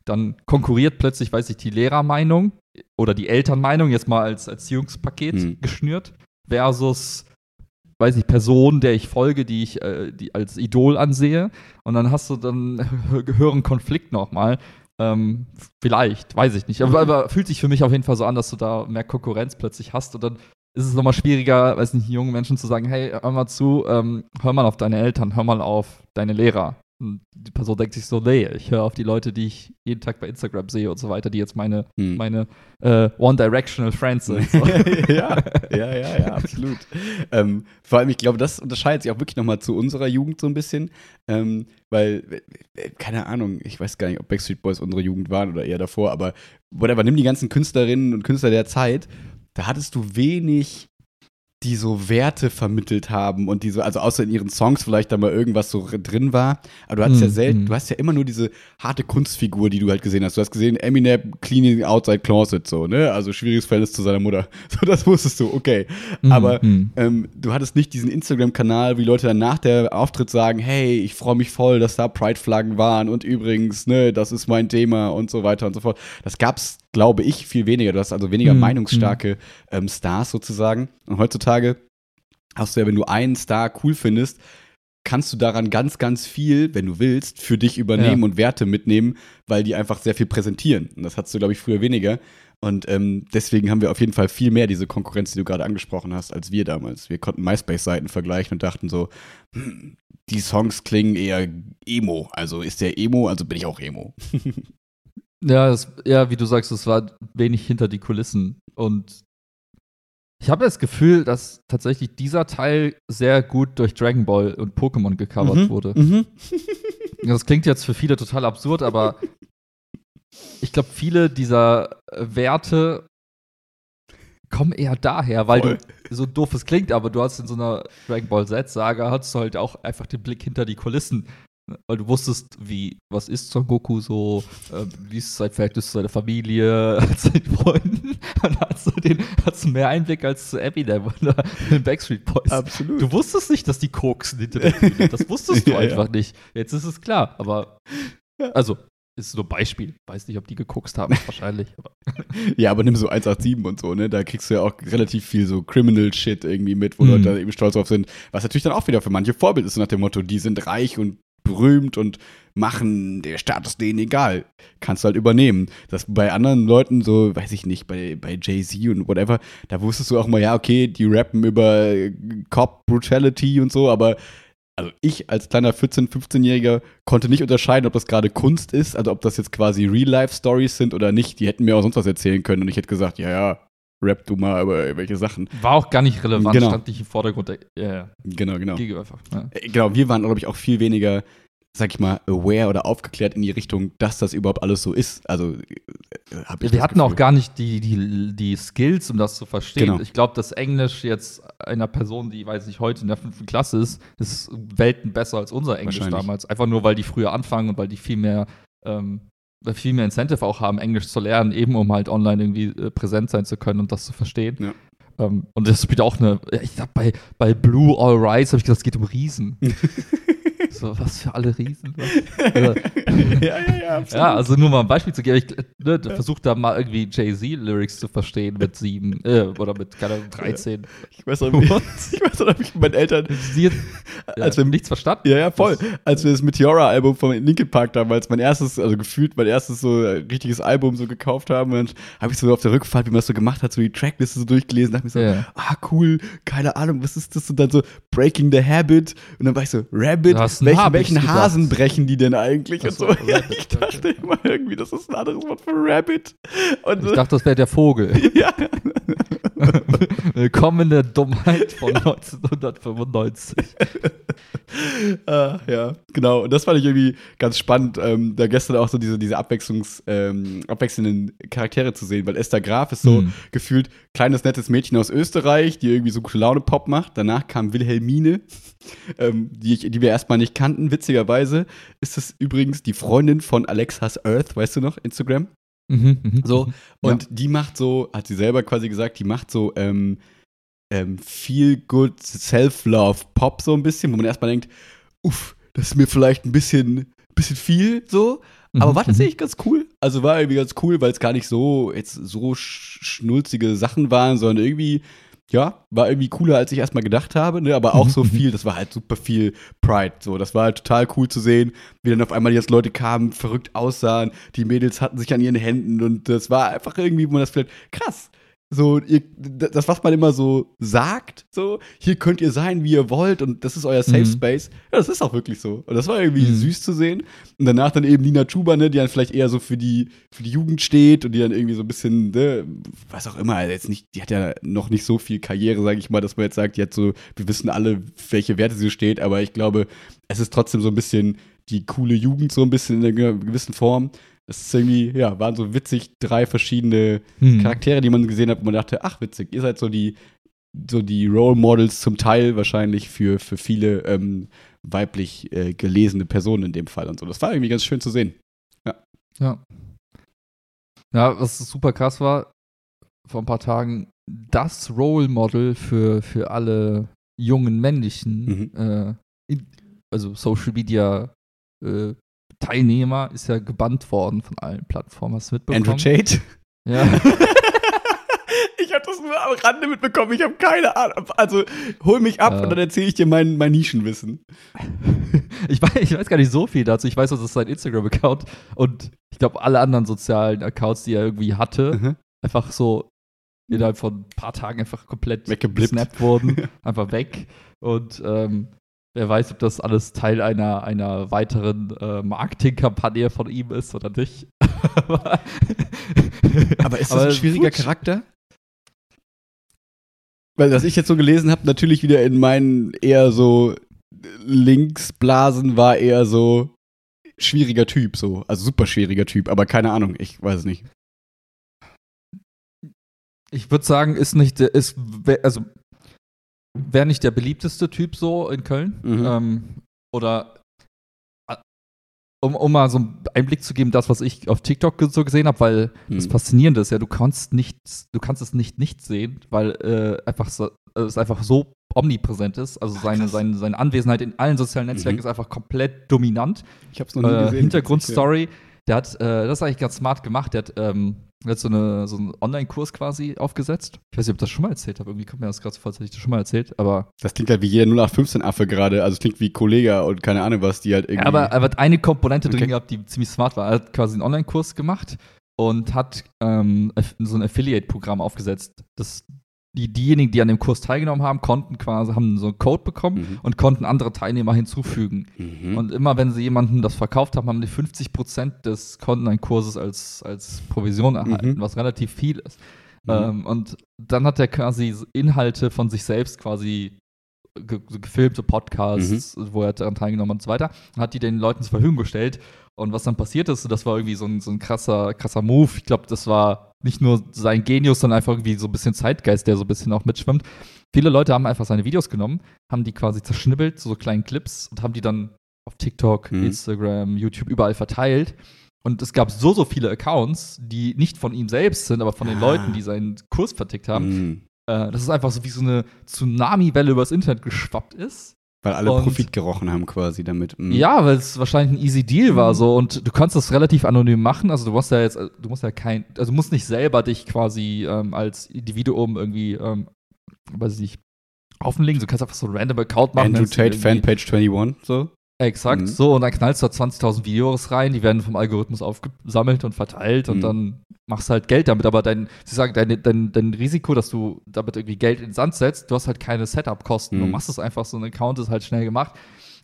dann konkurriert plötzlich, weiß ich, die Lehrermeinung oder die Elternmeinung, jetzt mal als Erziehungspaket Hm. geschnürt, versus weiß ich, Person, der ich folge, die ich äh, die als Idol ansehe. Und dann hast du dann höheren Konflikt nochmal. Ähm, vielleicht, weiß ich nicht. Aber, aber fühlt sich für mich auf jeden Fall so an, dass du da mehr Konkurrenz plötzlich hast. Und dann ist es nochmal schwieriger, weiß nicht, jungen Menschen zu sagen, hey, hör mal zu, ähm, hör mal auf deine Eltern, hör mal auf deine Lehrer. Und die Person denkt sich so, nee, ich höre auf die Leute, die ich jeden Tag bei Instagram sehe und so weiter, die jetzt meine, Hm. meine äh, One-Directional Friends sind. So. ja, ja, ja, ja, absolut. ähm, vor allem, ich glaube, das unterscheidet sich auch wirklich nochmal zu unserer Jugend so ein bisschen. Ähm, weil, keine Ahnung, ich weiß gar nicht, ob Backstreet Boys unsere Jugend waren oder eher davor, aber whatever, nimm die ganzen Künstlerinnen und Künstler der Zeit, da hattest du wenig die so Werte vermittelt haben und die so, also außer in ihren Songs vielleicht da mal irgendwas so drin war, aber du hattest ja Mm, selten, mm. du hast ja immer nur diese harte Kunstfigur, die du halt gesehen hast. Du hast gesehen, Eminem cleaning outside closet, so, ne? Also schwieriges Verhältnis zu seiner Mutter. So, das wusstest du, okay. Aber Mhm. ähm, du hattest nicht diesen Instagram-Kanal, wie Leute dann nach der Auftritt sagen, hey, ich freue mich voll, dass da Pride-Flaggen waren und übrigens, ne, das ist mein Thema und so weiter und so fort. Das gab's, glaube ich, viel weniger. Du hast also weniger Mhm, meinungsstarke ähm, Stars sozusagen. Und heutzutage hast du ja, wenn du einen Star cool findest, kannst du daran ganz, ganz viel, wenn du willst, für dich übernehmen Ja. und Werte mitnehmen, weil die einfach sehr viel präsentieren. Und das hattest du, glaube ich, früher weniger. Und ähm, deswegen haben wir auf jeden Fall viel mehr diese Konkurrenz, die du gerade angesprochen hast, als wir damals. Wir konnten MySpace-Seiten vergleichen und dachten so, hm, die Songs klingen eher Emo. Also ist der Emo, also bin ich auch Emo. Ja, das, ja, wie du sagst, es war wenig hinter die Kulissen. Und ich habe das Gefühl, dass tatsächlich dieser Teil sehr gut durch Dragon Ball und Pokémon gecovert Mhm, wurde. Mhm. Das klingt jetzt für viele total absurd, aber ich glaube, viele dieser äh, Werte kommen eher daher, weil Voll. du, so doof es klingt, aber du hast in so einer Dragon Ball Z-Saga, hattest du halt auch einfach den Blick hinter die Kulissen. Weil du wusstest, wie, was ist Son Goku so, äh, wie ist sein Verhältnis zu seiner Familie, zu seinen Freunden. Und da hast du, den, hast du mehr Einblick als zu Eminem oder den Backstreet Boys. Absolut. Du wusstest nicht, dass die koksen hinter der Bühne. Das wusstest du Ja, ja. einfach nicht. Jetzt ist es klar, aber also ist nur ein Beispiel. Weiß nicht, ob die gekokst haben, wahrscheinlich. Aber Ja, aber nimm so 187 und so, ne? Da kriegst du ja auch relativ viel so Criminal-Shit irgendwie mit, wo Mhm. Leute da eben stolz drauf sind. Was natürlich dann auch wieder für manche Vorbild ist, so nach dem Motto, die sind reich und berühmt und machen der Status denen egal. Kannst du halt übernehmen. Das bei anderen Leuten, so, weiß ich nicht, bei, bei Jay-Z und whatever, da wusstest du auch mal, ja, okay, die rappen über Cop Brutality und so, aber also ich als kleiner 14-, 15-Jähriger konnte nicht unterscheiden, ob das gerade Kunst ist, also ob das jetzt quasi Real-Life-Stories sind oder nicht. Die hätten mir auch sonst was erzählen können und ich hätte gesagt, ja, ja, rap du mal über irgendwelche Sachen. war auch gar nicht relevant, Genau. stand nicht im Vordergrund. Der, ja, ja, Genau, genau. einfach. Ja. Äh, Genau, wir waren, glaube ich, auch viel weniger, sag ich mal, aware oder aufgeklärt in die Richtung, dass das überhaupt alles so ist. Also, äh, hab ich Wir hatten auch Gefühl. gar nicht die, die, die Skills, um das zu verstehen. Genau. Ich glaube, das Englisch jetzt einer Person, die, weiß ich, heute in der fünften Klasse ist, ist Welten besser als unser Englisch damals. Einfach nur, weil die früher anfangen und weil die viel mehr, ähm, viel mehr Incentive auch haben, Englisch zu lernen, eben um halt online irgendwie äh, präsent sein zu können und das zu verstehen. Ja. Ähm, und das spielt auch eine, ich sag bei, bei Blue All Rise habe ich gesagt, es geht um Riesen. so, was für alle Riesen. Also, ja, ja, ja, absolut. ja, also nur mal ein Beispiel zu geben. Ich ne, versuche da mal irgendwie Jay-Z-Lyrics zu verstehen mit sieben äh, oder mit, keine Ahnung, 13. Ich weiß noch, wie, ich weiß noch, ich mit meinen Eltern, Sie Als wir- nichts verstanden. ja, ja, voll. Als wir das Meteora-Album von Linkin Park damals, mein erstes, also gefühlt mein erstes so äh, richtiges Album so gekauft haben, und habe ich so auf der Rückfahrt, wie man das so gemacht hat, so die Trackliste so durchgelesen, dachte mir so, ah, cool, keine Ahnung, was ist das? Und dann so Breaking the Habit. Und dann war ich so, Rabbit, welchen, welchen. Hasen brechen die denn eigentlich? Und so, ja, Rabbit, ich dachte immer irgendwie, das ist ein anderes Wort für Rabbit. Und Ich dachte, das wäre der Vogel. ja, Willkommen in der Dummheit von 1995. Ah, ja, genau. Und das fand ich irgendwie ganz spannend, ähm, da gestern auch so diese, diese Abwechslungs, ähm, abwechselnden Charaktere zu sehen, weil Esther Graf ist so Hm. gefühlt kleines, nettes Mädchen aus Österreich, die irgendwie so gute Laune Pop macht. Danach kam Wilhelmine, ähm, die, ich, die wir erstmal nicht kannten. Witzigerweise ist es übrigens die Freundin von Alexas Earth, weißt du noch, Instagram? Mhm, mhm. So, und die macht so, hat sie selber quasi gesagt, die macht so ähm, ähm, feel good self-love Pop so ein bisschen, wo man erstmal denkt, uff, das ist mir vielleicht ein bisschen, bisschen viel so. Aber Mhm, war mhm. tatsächlich ganz cool. Also war irgendwie ganz cool, weil es gar nicht so jetzt so sch schnulzige Sachen waren, sondern irgendwie, ja, war irgendwie cooler, als ich erstmal gedacht habe, ne? Aber auch so viel, das war halt super viel Pride. So, das war halt total cool zu sehen, wie dann auf einmal jetzt Leute kamen, verrückt aussahen, die Mädels hatten sich an ihren Händen und das war einfach irgendwie, wo man das vielleicht krass. So, ihr, das, was man immer so sagt, so, hier könnt ihr sein, wie ihr wollt, und das ist euer Safe Mhm. Space. Ja, das ist auch wirklich so. Und das war irgendwie Mhm. süß zu sehen. Und danach dann eben Nina Chuba, ne, die dann vielleicht eher so für die, für die Jugend steht und die dann irgendwie so ein bisschen, ne, was auch immer, also jetzt nicht, die hat ja noch nicht so viel Karriere, sage ich mal, dass man jetzt sagt, die hat so, wir wissen alle, für welche Werte sie steht, aber ich glaube, es ist trotzdem so ein bisschen die coole Jugend, so ein bisschen in einer gewissen Form. Das ist irgendwie, ja, waren so witzig drei verschiedene Hm. Charaktere, die man gesehen hat, wo man dachte, ach witzig, ihr seid so die, so die Role Models zum Teil wahrscheinlich für, für viele ähm, weiblich äh, gelesene Personen in dem Fall und so. Das war irgendwie ganz schön zu sehen. Ja. Ja, was super krass war, vor ein paar Tagen, das Role Model für, für alle jungen männlichen, Mhm. äh, in, also Social Media äh, Teilnehmer, ist ja gebannt worden von allen Plattformen. Hast du mitbekommen? Andrew Tate? Ja. ich habe das nur am Rande mitbekommen, ich habe keine Ahnung. Also hol mich ab Ja. und dann erzähle ich dir mein, mein Nischenwissen. ich, weiß, ich weiß gar nicht so viel dazu. Ich weiß, das ist sein Instagram-Account und ich glaube, alle anderen sozialen Accounts, die er irgendwie hatte, Mhm. einfach so innerhalb von ein paar Tagen einfach komplett Weggeblippt. gesnappt wurden, einfach weg. Und ähm, wer weiß, ob das alles Teil einer, einer weiteren äh, Marketingkampagne von ihm ist oder nicht. Aber Aber ist das Aber ein schwieriger futsch. Charakter? Weil, was ich jetzt so gelesen habe, natürlich wieder in meinen eher so Linksblasen war eher so schwieriger Typ, so. Also super schwieriger Typ, aber keine Ahnung, ich weiß es nicht. ich würde sagen, ist nicht, der- ist, also wäre nicht der beliebteste Typ so in Köln. Mhm. Ähm, oder äh, um, um mal so einen Einblick zu geben, das, was ich auf TikTok so gesehen habe, weil das Hm. Faszinierende ist ja, du kannst nicht, du kannst es nicht nicht sehen, weil äh, einfach so, äh, es einfach so omnipräsent ist. Also seine, krass. seine, seine Anwesenheit in allen sozialen Netzwerken Mhm. ist einfach komplett dominant. Ich hab's noch nie Äh, gesehen. Hintergrundstory, der hat, äh, das ist eigentlich ganz smart gemacht, der hat, ähm, der hat so, eine, so einen Online-Kurs quasi aufgesetzt. Ich weiß nicht, ob ich das schon mal erzählt habe. Irgendwie kommt mir das gerade so vor, als hätte ich das schon mal erzählt. Aber, Das klingt halt wie jeder 0815-Affe gerade. Also klingt wie Kollege und keine Ahnung was, die halt irgendwie. ja, aber er hat eine Komponente Okay. drin gehabt, die ziemlich smart war. Er hat quasi einen Online-Kurs gemacht und hat ähm, so ein Affiliate-Programm aufgesetzt. Das, die, diejenigen, die an dem Kurs teilgenommen haben, konnten quasi, haben so einen Code bekommen Mhm. und konnten andere Teilnehmer hinzufügen. Mhm. Und immer wenn sie jemandem das verkauft haben, haben die 50% des Kontenkurses als, als Provision erhalten, Mhm. was relativ viel ist. Mhm. Ähm, und dann hat er quasi Inhalte von sich selbst quasi ge gefilmte Podcasts, Mhm. wo er daran teilgenommen hat und so weiter, hat die den Leuten zur Verfügung gestellt. Und was dann passiert ist, das war irgendwie so ein, so ein krasser, krasser Move. Ich glaube, das war nicht nur sein Genius, sondern einfach irgendwie so ein bisschen Zeitgeist, der so ein bisschen auch mitschwimmt. Viele Leute haben einfach seine Videos genommen, haben die quasi zerschnibbelt, so kleinen Clips, und haben die dann auf TikTok, Mhm. Instagram, YouTube überall verteilt. Und es gab so, so viele Accounts, die nicht von ihm selbst sind, aber von den Ah. Leuten, die seinen Kurs vertickt haben, Mhm. äh, dass es einfach so wie so eine Tsunami-Welle übers Internet geschwappt ist. Weil alle Und- Profit gerochen haben quasi damit. Mhm. Ja, weil es wahrscheinlich ein easy Deal war so und du kannst das relativ anonym machen. Also du musst ja jetzt, du musst ja kein, also du musst nicht selber dich quasi ähm, als Individuum irgendwie, ähm, weiß ich nicht, offenlegen. Du kannst einfach so einen random Account machen. Andrew Tate, Fanpage 21, so. Exakt, Mhm. so und dann knallst du da 20.000 Videos rein, die werden vom Algorithmus aufgesammelt und verteilt und Mhm. dann machst du halt Geld damit. Aber dein, sie sagen, dein, dein, dein Risiko, dass du damit irgendwie Geld in den Sand setzt, du hast halt keine Setup-Kosten. Du Mhm. machst es einfach, so ein Account ist halt schnell gemacht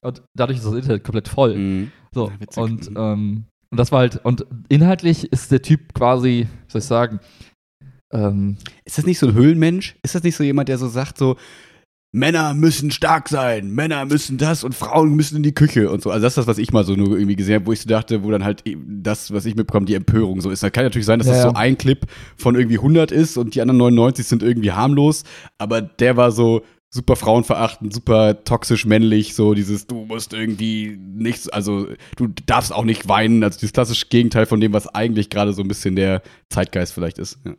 und dadurch ist das Internet komplett voll. Mhm. So, Ja, witzig. und, Mhm. ähm, und das war halt, und inhaltlich ist der Typ quasi, wie soll ich sagen, ähm, Ist das nicht so ein Höhlenmensch? Ist das nicht so jemand, der so sagt, so, Männer müssen stark sein, Männer müssen das und Frauen müssen in die Küche und so. Also das ist das, was ich mal so nur irgendwie gesehen habe, wo ich so dachte, wo dann halt eben das, was ich mitbekomme, die Empörung so ist. Da kann natürlich sein, dass Ja, das so ein Clip von irgendwie 100 ist und die anderen 99 sind irgendwie harmlos, aber der war so super frauenverachtend, super toxisch männlich, so dieses, du musst irgendwie nichts, also du darfst auch nicht weinen, also dieses klassische Gegenteil von dem, was eigentlich gerade so ein bisschen der Zeitgeist vielleicht ist. Ja.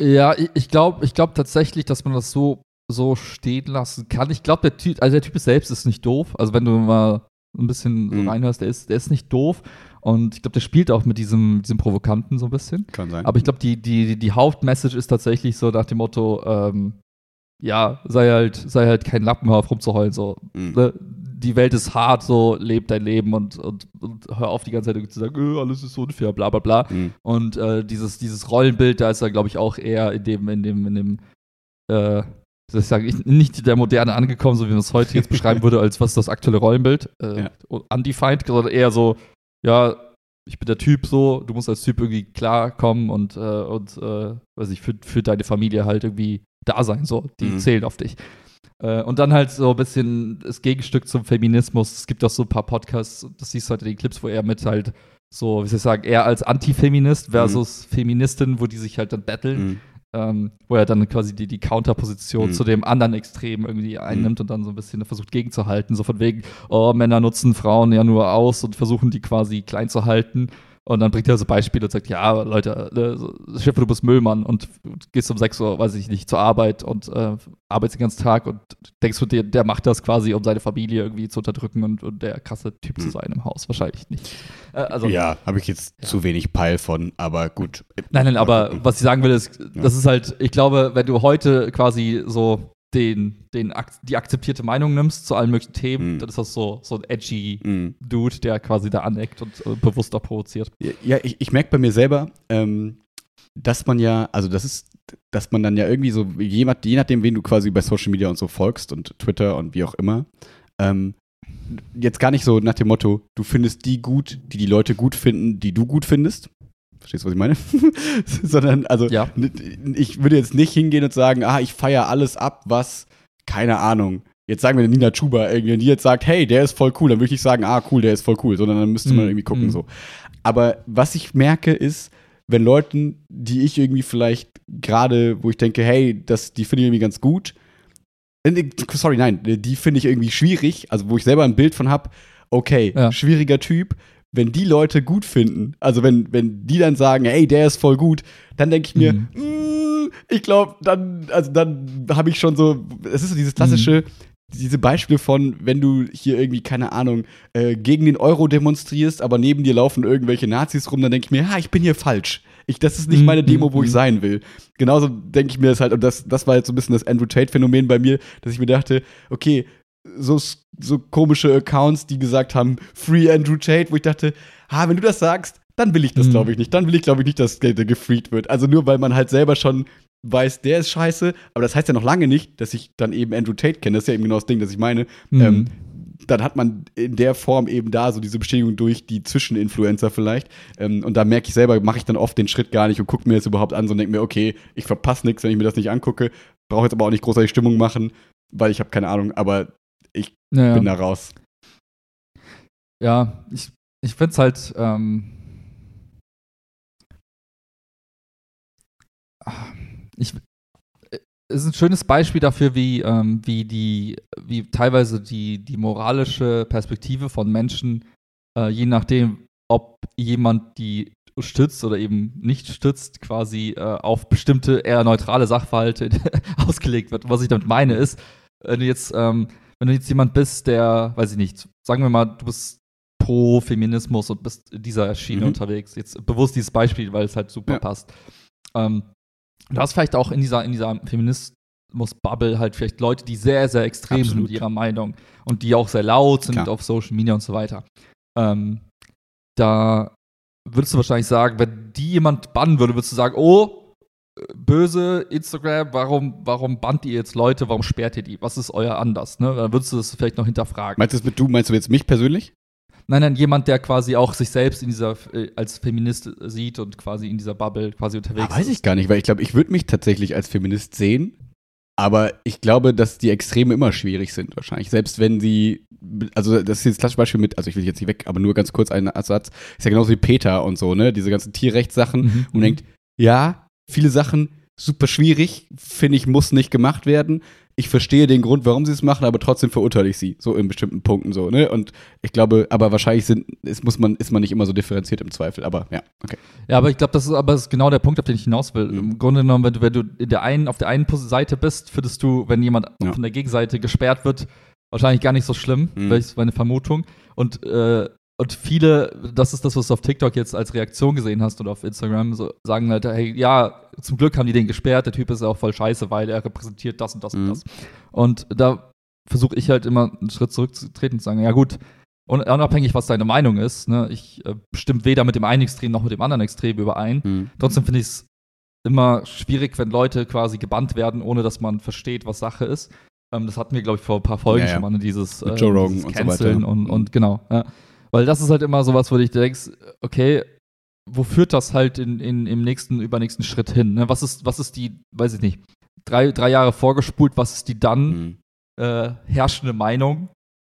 Ja, ich- ich glaube ich glaub tatsächlich, dass man das so, so stehen lassen kann. Ich glaube, der Typ, also der Typ selbst ist nicht doof. Also wenn du mal ein bisschen so Mhm. reinhörst, der ist, der ist nicht doof. Und ich glaube, der spielt auch mit diesem, diesem Provokanten so ein bisschen. Kann sein. Aber ich glaube, die, die, die Hauptmessage ist tatsächlich so nach dem Motto, ähm, ja, sei halt, sei halt kein Lappen, hör auf rumzuheulen. So. Mhm. Ne? Die Welt ist hart, so, leb dein Leben und, und, und hör auf die ganze Zeit zu sagen, äh, alles ist unfair, bla bla bla. Mhm. Und äh, dieses, dieses Rollenbild, da ist er, glaube ich, auch eher in dem, in dem, in dem, äh, ich sagen, ich, nicht der Moderne angekommen, so wie man es heute jetzt beschreiben würde, als was ist das aktuelle Rollenbild, äh, Ja. undefined, sondern eher so, ja, ich bin der Typ so, du musst als Typ irgendwie klarkommen und, äh, und äh, weiß ich, für, für deine Familie halt irgendwie da sein, so, die Mhm. zählen auf dich. Äh, und dann halt so ein bisschen das Gegenstück zum Feminismus. Es gibt auch so ein paar Podcasts, das siehst du halt in den Clips, wo er mit halt so, wie soll ich sagen, er als Antifeminist versus Feministin, wo die sich halt dann battlen, Mhm. Ähm, wo er dann quasi die, die Counterposition Mhm. zu dem anderen Extrem irgendwie einnimmt und dann so ein bisschen versucht gegenzuhalten. So von wegen, oh, Männer nutzen Frauen ja nur aus und versuchen die quasi klein zu halten. Und dann bringt er so Beispiele und sagt, ja, Leute, Schiffe, du bist Müllmann und gehst um 6 Uhr, weiß ich nicht, zur Arbeit und äh, arbeitest den ganzen Tag und denkst du, der, der macht das quasi, um seine Familie irgendwie zu unterdrücken und, und der krasse Typ zu Mhm. sein im Haus. Wahrscheinlich nicht. Äh, also, ja, habe ich jetzt Ja. zu wenig Peil von, aber gut. Nein, nein, aber was ich sagen will, ist, das ist halt, ich glaube, wenn du heute quasi so den, den die akzeptierte Meinung nimmst zu allen möglichen Themen, Mhm. dann ist das so, so ein edgy Mhm. Dude, der quasi da aneckt und äh, bewusst auch provoziert. Ja, ich, ich merke bei mir selber, ähm, dass man ja, also das ist, dass man dann ja irgendwie so, jemand, je nachdem, wen du quasi bei Social Media und so folgst und Twitter und wie auch immer, ähm, jetzt gar nicht so nach dem Motto, du findest die gut, die die Leute gut finden, die du gut findest. Verstehst du, was ich meine? Sondern, also, Ja. ich würde jetzt nicht hingehen und sagen, ah, ich feiere alles ab, was, keine Ahnung, jetzt sagen wir Nina Chuba, irgendwie, die jetzt sagt, hey, der ist voll cool, dann würde ich sagen, ah, cool, der ist voll cool, sondern dann müsste man Mhm. irgendwie gucken, Mhm. so. Aber was ich merke, ist, wenn Leuten, die ich irgendwie vielleicht gerade, wo ich denke, hey, das, die finde ich irgendwie ganz gut, äh, sorry, nein, die finde ich irgendwie schwierig, also wo ich selber ein Bild von habe, okay, Ja. schwieriger Typ, wenn die Leute gut finden, also wenn, wenn die dann sagen, hey, der ist voll gut, dann denke ich mir, Mhm. mm, ich glaube, dann, also dann habe ich schon so, es ist so dieses klassische, diese Beispiele von, wenn du hier irgendwie, keine Ahnung, äh, gegen den Euro demonstrierst, aber neben dir laufen irgendwelche Nazis rum, dann denke ich mir, ha, ich bin hier falsch. Ich, das ist nicht Mhm, meine Demo, wo mhm. ich sein will. Genauso denke ich mir das halt, und das, das war jetzt so ein bisschen das Andrew Tate-Phänomen bei mir, dass ich mir dachte, okay, so, so komische Accounts, die gesagt haben, Free Andrew Tate, wo ich dachte, ha, wenn du das sagst, dann will ich das, Mhm. glaube ich nicht. Dann will ich, glaube ich, nicht, dass der gefreakt wird. Also nur, weil man halt selber schon weiß, der ist scheiße, aber das heißt ja noch lange nicht, dass ich dann eben Andrew Tate kenne. Das ist ja eben genau das Ding, das ich meine. Mhm. Ähm, dann hat man in der Form eben da so diese Bestätigung durch die Zwischeninfluencer vielleicht. Ähm, und da merke ich selber, mache ich dann oft den Schritt gar nicht und gucke mir das überhaupt an so und denke mir, okay, ich verpasse nichts, wenn ich mir das nicht angucke. Brauche jetzt aber auch nicht großartig Stimmung machen, weil ich habe keine Ahnung, aber ja, bin da raus. ja, ich, ich finde es halt, ähm, ich, es ist ein schönes Beispiel dafür, wie, ähm, wie die, wie teilweise die, die moralische Perspektive von Menschen, äh, je nachdem, ob jemand die stützt oder eben nicht stützt, quasi äh, auf bestimmte eher neutrale Sachverhalte ausgelegt wird. Was ich damit meine ist, wenn du jetzt, ähm, wenn du jetzt jemand bist, der, weiß ich nicht, sagen wir mal, du bist pro Feminismus und bist in dieser Schiene mhm. unterwegs. Jetzt bewusst dieses Beispiel, weil es halt super ja. passt. Ähm, du hast vielleicht auch in dieser, in dieser Feminismus-Bubble halt vielleicht Leute, die sehr, sehr extrem Absolut. sind mit ihrer Meinung und die auch sehr laut sind Klar. auf Social Media und so weiter. Ähm, da würdest du wahrscheinlich sagen, wenn die jemand bannen würde, würdest du sagen, oh, böse Instagram, warum, warum bannt ihr jetzt Leute, warum sperrt ihr die? Was ist euer Anders? Ne? Dann würdest du das vielleicht noch hinterfragen. Meinst du das mit du, meinst du jetzt mich persönlich? Nein, nein, jemand, der quasi auch sich selbst in dieser, äh, als Feminist sieht und quasi in dieser Bubble quasi unterwegs ah, weiß ist. Weiß ich gar nicht, weil ich glaube, ich würde mich tatsächlich als Feminist sehen, aber ich glaube, dass die Extreme immer schwierig sind, wahrscheinlich. Selbst wenn sie, also das ist jetzt das klassische Beispiel mit, also ich will jetzt nicht weg, aber nur ganz kurz einen Satz, ist ja genauso wie Peter und so, ne? Diese ganzen Tierrechtssachen. Mhm. Und man denkt, ja, viele Sachen super schwierig, finde ich, muss nicht gemacht werden ich verstehe den Grund, warum sie es machen, aber trotzdem verurteile ich sie, so in bestimmten Punkten so, ne? Und ich glaube, aber wahrscheinlich sind, es muss man, ist man nicht immer so differenziert im Zweifel, aber ja, okay. Ja, aber ich glaube, das ist aber ist genau der Punkt, auf den ich hinaus will. Mhm. Im Grunde genommen, wenn du, wenn du in der einen, auf der einen Seite bist, findest du, wenn jemand ja. von der Gegenseite gesperrt wird, wahrscheinlich gar nicht so schlimm, mhm. ist meine Vermutung. Und äh, und viele, das ist das, was du auf TikTok jetzt als Reaktion gesehen hast oder auf Instagram, so sagen halt, hey, ja, zum Glück haben die den gesperrt, der Typ ist auch voll scheiße, weil er repräsentiert das und das mhm. und das. Und da versuche ich halt immer einen Schritt zurückzutreten und zu sagen, ja gut, und unabhängig, was deine Meinung ist, ne, ich äh, stimme weder mit dem einen Extrem noch mit dem anderen Extrem überein. Mhm. Trotzdem finde ich es immer schwierig, wenn Leute quasi gebannt werden, ohne dass man versteht, was Sache ist. Ähm, das hatten wir, glaube ich, vor ein paar Folgen ja, ja. schon mal, ne, dieses, äh, Joe Rogan dieses Canceln und, so und, und, genau. Ja. Weil das ist halt immer sowas, wo du denkst, okay, wo führt das halt in, in, im nächsten, übernächsten Schritt hin? Ne? Was, ist, was ist die, weiß ich nicht, drei, drei Jahre vorgespult, was ist die dann mhm. äh, herrschende Meinung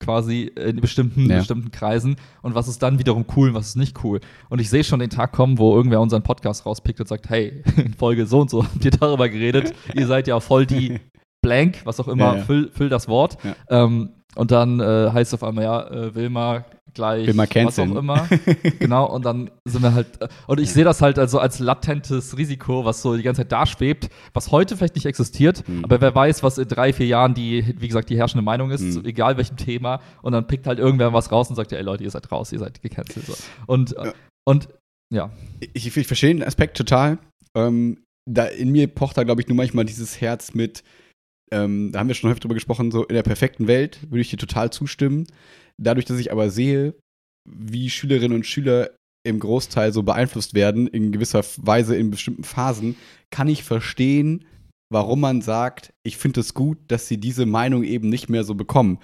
quasi in bestimmten, ja. bestimmten Kreisen und was ist dann wiederum cool und was ist nicht cool. Und ich sehe schon den Tag kommen, wo irgendwer unseren Podcast rauspickt und sagt, hey, in Folge so und so habt ihr darüber geredet, ihr seid ja voll die Blank, was auch immer, ja, ja. Füll, füll das Wort. Ähm, und dann äh, heißt es auf einmal, ja, äh, Wilma gleich, Will man was auch immer. genau, und dann sind wir halt, und ich sehe das halt also als latentes Risiko, was so die ganze Zeit da schwebt, was heute vielleicht nicht existiert, mhm. aber wer weiß, was in drei, vier Jahren die, wie gesagt, die herrschende Meinung ist, mhm. egal welchem Thema, und dann pickt halt irgendwer was raus und sagt, ey Leute, ihr seid raus, ihr seid gecancelt. So. Und, ja. und ja. Ich, ich verstehe den Aspekt total. Ähm, da in mir pocht da, glaube ich, nur manchmal dieses Herz mit, ähm, da haben wir schon häufig drüber gesprochen, so in der perfekten Welt würde ich dir total zustimmen. Dadurch, dass ich aber sehe, wie Schülerinnen und Schüler im Großteil so beeinflusst werden, in gewisser Weise in bestimmten Phasen, kann ich verstehen, warum man sagt, ich finde es gut, dass sie diese Meinung eben nicht mehr so bekommen.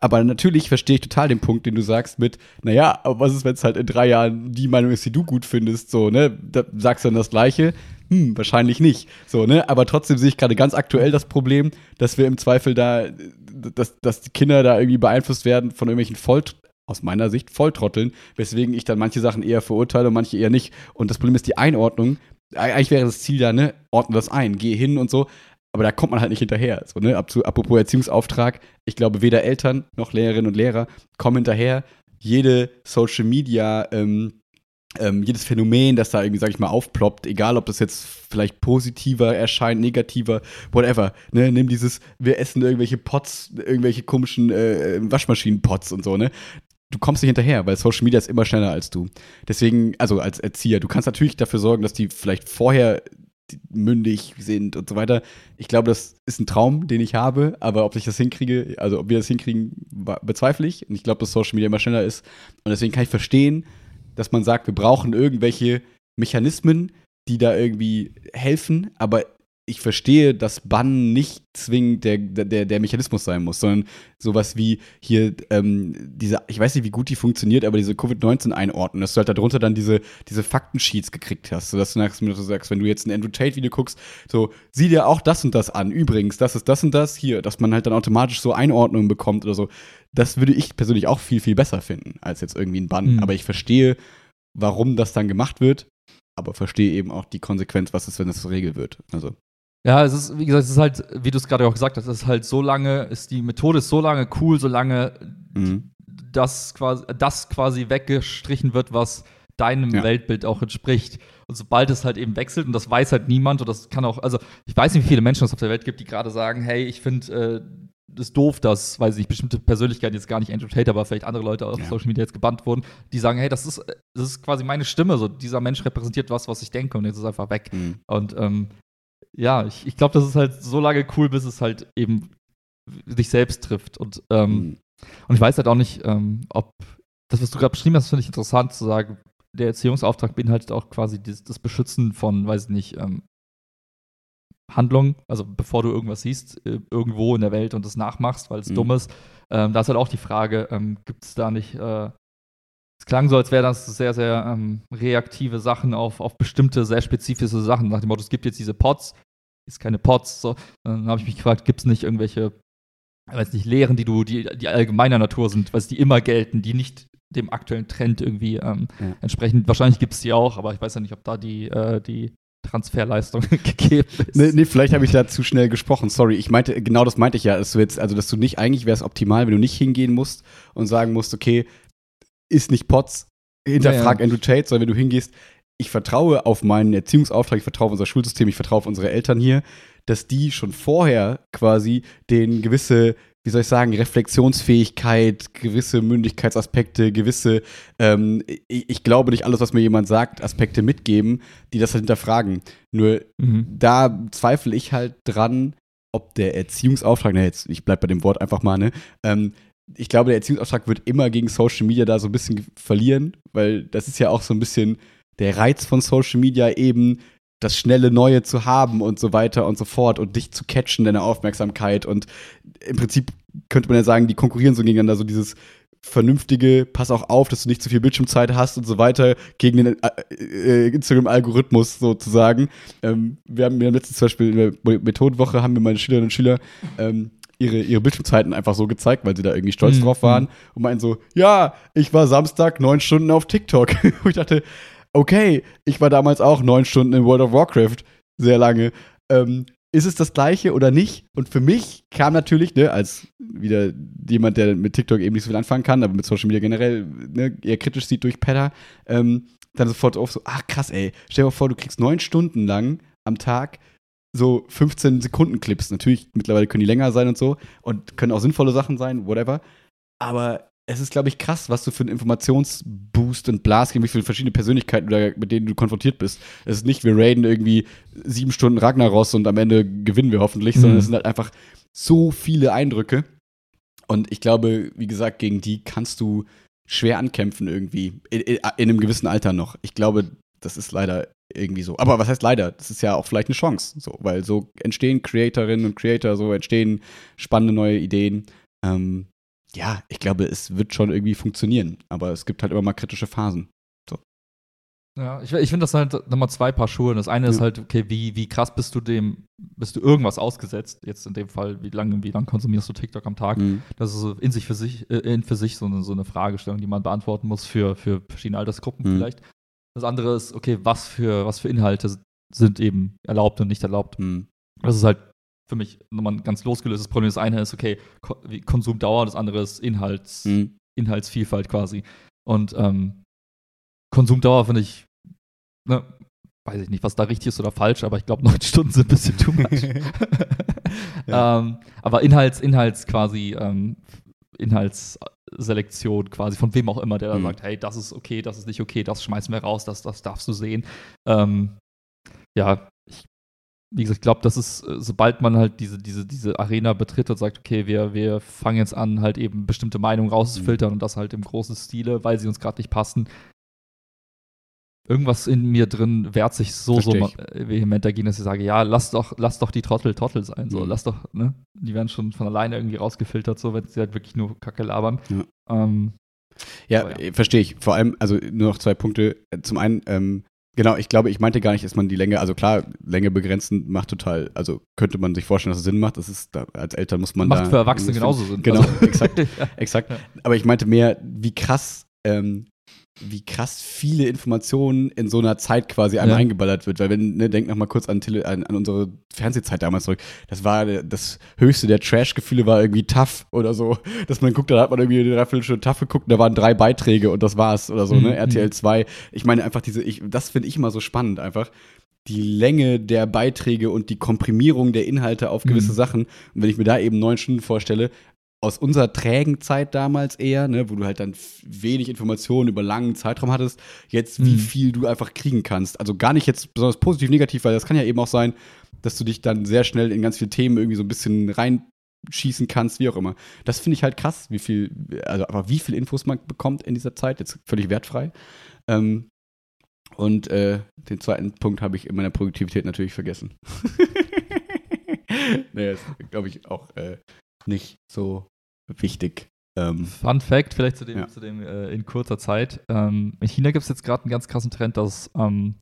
Aber natürlich verstehe ich total den Punkt, den du sagst mit, naja, aber was ist, wenn es halt in drei Jahren die Meinung ist, die du gut findest, so, ne? Da sagst du dann das Gleiche hm, wahrscheinlich nicht. So, ne? Aber trotzdem sehe ich gerade ganz aktuell das Problem, dass wir im Zweifel da, dass, dass die Kinder da irgendwie beeinflusst werden von irgendwelchen Voll, aus meiner Sicht Volltrotteln, weswegen ich dann manche Sachen eher verurteile und manche eher nicht. Und das Problem ist die Einordnung. Eigentlich wäre das Ziel da, ne, ordne das ein, geh hin und so. Aber da kommt man halt nicht hinterher. So, ne? Apropos Erziehungsauftrag, ich glaube, weder Eltern noch Lehrerinnen und Lehrer kommen hinterher. Jede Social Media ähm, ähm, jedes Phänomen, das da irgendwie, sag ich mal, aufploppt, egal ob das jetzt vielleicht positiver erscheint, negativer, whatever. Ne? Nimm dieses, wir essen irgendwelche Pots, irgendwelche komischen äh, Waschmaschinenpots und so, ne? Du kommst nicht hinterher, weil Social Media ist immer schneller als du. Deswegen, also als Erzieher, du kannst natürlich dafür sorgen, dass die vielleicht vorher mündig sind und so weiter. Ich glaube, das ist ein Traum, den ich habe, aber ob ich das hinkriege, also ob wir das hinkriegen, bezweifle ich. Und ich glaube, dass Social Media immer schneller ist. Und deswegen kann ich verstehen, dass man sagt, wir brauchen irgendwelche Mechanismen, die da irgendwie helfen, aber ich verstehe, dass Bann nicht zwingend der, der, der Mechanismus sein muss, sondern sowas wie hier ähm, diese, ich weiß nicht, wie gut die funktioniert, aber diese Covid-19-Einordnung, dass du halt darunter dann diese, diese Faktensheets gekriegt hast, sodass du, nach, du sagst, wenn du jetzt ein Andrew Tate-Video guckst, so, sieh dir auch das und das an. Übrigens, das ist das und das hier, dass man halt dann automatisch so Einordnungen bekommt oder so. Das würde ich persönlich auch viel, viel besser finden, als jetzt irgendwie ein Bann. Mhm. Aber ich verstehe, warum das dann gemacht wird, aber verstehe eben auch die Konsequenz, was ist, wenn es zur Regel wird. Also. Ja, es ist, wie gesagt, es ist halt, wie du es gerade auch gesagt hast, es ist halt so lange, ist die Methode ist so lange cool, solange mhm. das quasi, das quasi weggestrichen wird, was deinem Ja. Weltbild auch entspricht. Und sobald es halt eben wechselt, und das weiß halt niemand, und das kann auch, also ich weiß nicht, wie viele Menschen es auf der Welt gibt, die gerade sagen, hey, ich finde äh, das doof, dass, weiß ich nicht, bestimmte Persönlichkeiten jetzt gar nicht Andrew Tate, aber vielleicht andere Leute auf Ja. Social Media jetzt gebannt wurden, die sagen, hey, das ist, das ist quasi meine Stimme, so dieser Mensch repräsentiert was, was ich denke, und jetzt ist es einfach weg. Mhm. Und ähm, ja, ich, ich glaube, das ist halt so lange cool, bis es halt eben dich selbst trifft. Und, ähm, Mhm. und ich weiß halt auch nicht, ähm, ob das, was du gerade beschrieben hast, finde ich interessant zu sagen, der Erziehungsauftrag beinhaltet auch quasi das, das Beschützen von, weiß ich nicht, ähm, Handlungen, also bevor du irgendwas siehst, äh, irgendwo in der Welt und das nachmachst, weil es Mhm. dumm ist. Ähm, da ist halt auch die Frage, ähm, gibt es da nicht, äh, es klang so, als wäre das sehr, sehr ähm, reaktive Sachen auf, auf bestimmte, sehr spezifische Sachen. Nach dem Motto, es gibt jetzt diese Pods, ist keine Pods. So. Dann habe ich mich gefragt, gibt es nicht irgendwelche, ich weiß nicht, Lehren, die du, die, die allgemeiner Natur sind, was die immer gelten, die nicht dem aktuellen Trend irgendwie ähm, Ja. entsprechen. Wahrscheinlich gibt es die auch, aber ich weiß ja nicht, ob da die, äh, die Transferleistung gegeben ist. Nee, nee, vielleicht habe ich da zu schnell gesprochen. Sorry, ich meinte, genau das meinte ich ja. Dass du jetzt, also, dass du nicht, eigentlich wäre es optimal, wenn du nicht hingehen musst und sagen musst, okay, ist nicht Potts, hinterfrag Ja, ja. Andrew Tate, sondern wenn du hingehst, ich vertraue auf meinen Erziehungsauftrag, ich vertraue auf unser Schulsystem, ich vertraue auf unsere Eltern hier, dass die schon vorher quasi den gewisse, wie soll ich sagen, Reflexionsfähigkeit, gewisse Mündigkeitsaspekte, gewisse, ähm, ich, ich glaube nicht alles, was mir jemand sagt, Aspekte mitgeben, die das halt hinterfragen. Nur Mhm. da zweifle ich halt dran, ob der Erziehungsauftrag, ne, jetzt, ich bleib bei dem Wort einfach mal, ne, ähm, ich glaube, der Erziehungsauftrag wird immer gegen Social Media da so ein bisschen verlieren, weil das ist ja auch so ein bisschen der Reiz von Social Media eben, das schnelle Neue zu haben und so weiter und so fort und dich zu catchen, deine Aufmerksamkeit und im Prinzip könnte man ja sagen, die konkurrieren so gegeneinander, so dieses vernünftige, pass auch auf, dass du nicht zu viel Bildschirmzeit hast und so weiter, gegen den äh, äh, Instagram-Algorithmus sozusagen. Ähm, wir haben mir letztens zum Beispiel in der Methodenwoche haben mir meine Schülerinnen und Schüler ähm, ihre, ihre Bildschirmzeiten einfach so gezeigt, weil sie da irgendwie stolz Mhm. drauf waren und meinten so, ja, ich war Samstag neun Stunden auf TikTok. und ich dachte, okay, ich war damals auch neun Stunden in World of Warcraft, sehr lange. Ähm, ist es das gleiche oder nicht? Und für mich kam natürlich, ne, als wieder jemand, der mit TikTok eben nicht so viel anfangen kann, aber mit Social Media generell ne, eher kritisch sieht durch Pedder, ähm, dann sofort auf so, ach krass, ey, stell dir mal vor, du kriegst neun Stunden lang am Tag so 15 Sekunden Clips. Natürlich, mittlerweile können die länger sein und so und können auch sinnvolle Sachen sein, whatever. Aber es ist, glaube ich, krass, was du für einen Informationsboost und Blast gibst, wie viele verschiedene Persönlichkeiten da, mit denen du konfrontiert bist. Es ist nicht, wir raiden irgendwie sieben Stunden Ragnaros und am Ende gewinnen wir hoffentlich, sondern Mhm. es sind halt einfach so viele Eindrücke. Und ich glaube, wie gesagt, gegen die kannst du schwer ankämpfen irgendwie. In, in, in einem gewissen Alter noch. Ich glaube, das ist leider irgendwie so. Aber was heißt leider? Das ist ja auch vielleicht eine Chance. So, weil so entstehen Creatorinnen und Creator, so entstehen spannende neue Ideen. Ähm, ja, ich glaube, es wird schon irgendwie funktionieren. Aber es gibt halt immer mal kritische Phasen. Ja, ich, ich finde das halt nochmal zwei Paar Schuhe. Das eine ist Ja. halt, okay, wie, wie krass bist du dem, bist du irgendwas ausgesetzt? Jetzt in dem Fall, wie lange, wie lange konsumierst du TikTok am Tag? Mhm. Das ist so in sich für sich, äh, in für sich so eine, so eine Fragestellung, die man beantworten muss für, für verschiedene Altersgruppen Mhm. vielleicht. Das andere ist, okay, was für, was für Inhalte sind eben erlaubt und nicht erlaubt? Mhm. Das ist halt für mich nochmal ein ganz losgelöstes Problem. Das eine ist, okay, Konsumdauer, das andere ist Inhalts, Mhm. Inhaltsvielfalt quasi. Und ähm, Konsumdauer finde ich, ne, weiß ich nicht, was da richtig ist oder falsch, aber ich glaube, neun Stunden sind ein bisschen too much. Ja. ähm, aber Inhalts, Inhalts quasi, ähm, Inhaltsselektion quasi, von wem auch immer, der dann Mhm. sagt, hey, das ist okay, das ist nicht okay, das schmeißen wir raus, das, das darfst du sehen. Ähm, ja, ich, wie gesagt, ich glaube, das ist, äh, sobald man halt diese, diese, diese Arena betritt und sagt, okay, wir, wir fangen jetzt an, halt eben bestimmte Meinungen rauszufiltern und das halt im großen Stile, weil sie uns gerade nicht passen. Irgendwas in mir drin wehrt sich so, so ich. äh, vehement dagegen, dass ich sage, ja, lass doch, lass doch die Trottel Trottel sein. So, Mhm. lass doch, ne? Die werden schon von alleine irgendwie rausgefiltert, so, wenn sie halt wirklich nur Kacke labern. Ja. Ähm, Ja, ja. äh, verstehe ich. Vor allem, also nur noch zwei Punkte. Äh, Zum einen, ähm, genau, ich glaube, ich meinte gar nicht, dass man die Länge, also klar, Länge begrenzen macht total, also könnte man sich vorstellen, dass es Sinn macht. Das ist, da, als Eltern muss man macht da. für Erwachsene genauso Sinn. Genau, Also- exakt. Exakt. Ja. Aber ich meinte mehr, wie krass ähm, wie krass viele Informationen in so einer Zeit quasi einmal Ja. eingeballert wird. Weil wenn, ne, denk noch mal kurz an, Tele an, an unsere Fernsehzeit damals zurück. Das war das höchste der Trash-Gefühle war irgendwie tough oder so. Dass man guckt, da hat man irgendwie eine Dreiviertelstunde tough geguckt und da waren drei Beiträge und das war's oder so, Mhm, ne? RTL 2. Ich meine einfach diese, ich, das finde ich immer so spannend einfach. Die Länge der Beiträge und die Komprimierung der Inhalte auf gewisse Mhm. Sachen. Und wenn ich mir da eben neun Stunden vorstelle, aus unserer trägen Zeit damals eher, ne, wo du halt dann wenig Informationen über langen Zeitraum hattest, jetzt wie Mhm. viel du einfach kriegen kannst. Also gar nicht jetzt besonders positiv, negativ, weil das kann ja eben auch sein, dass du dich dann sehr schnell in ganz viele Themen irgendwie so ein bisschen reinschießen kannst, wie auch immer. Das finde ich halt krass, wie viel, also aber wie viel Infos man bekommt in dieser Zeit, jetzt völlig wertfrei. Ähm, und äh, den zweiten Punkt habe ich in meiner Produktivität natürlich vergessen. nee, ist, glaube ich, auch äh, nicht so wichtig. Ähm, Fun Fact, vielleicht zu dem, Ja. zu dem äh, in kurzer Zeit. Ähm, in China gibt es jetzt gerade einen ganz krassen Trend, dass ähm,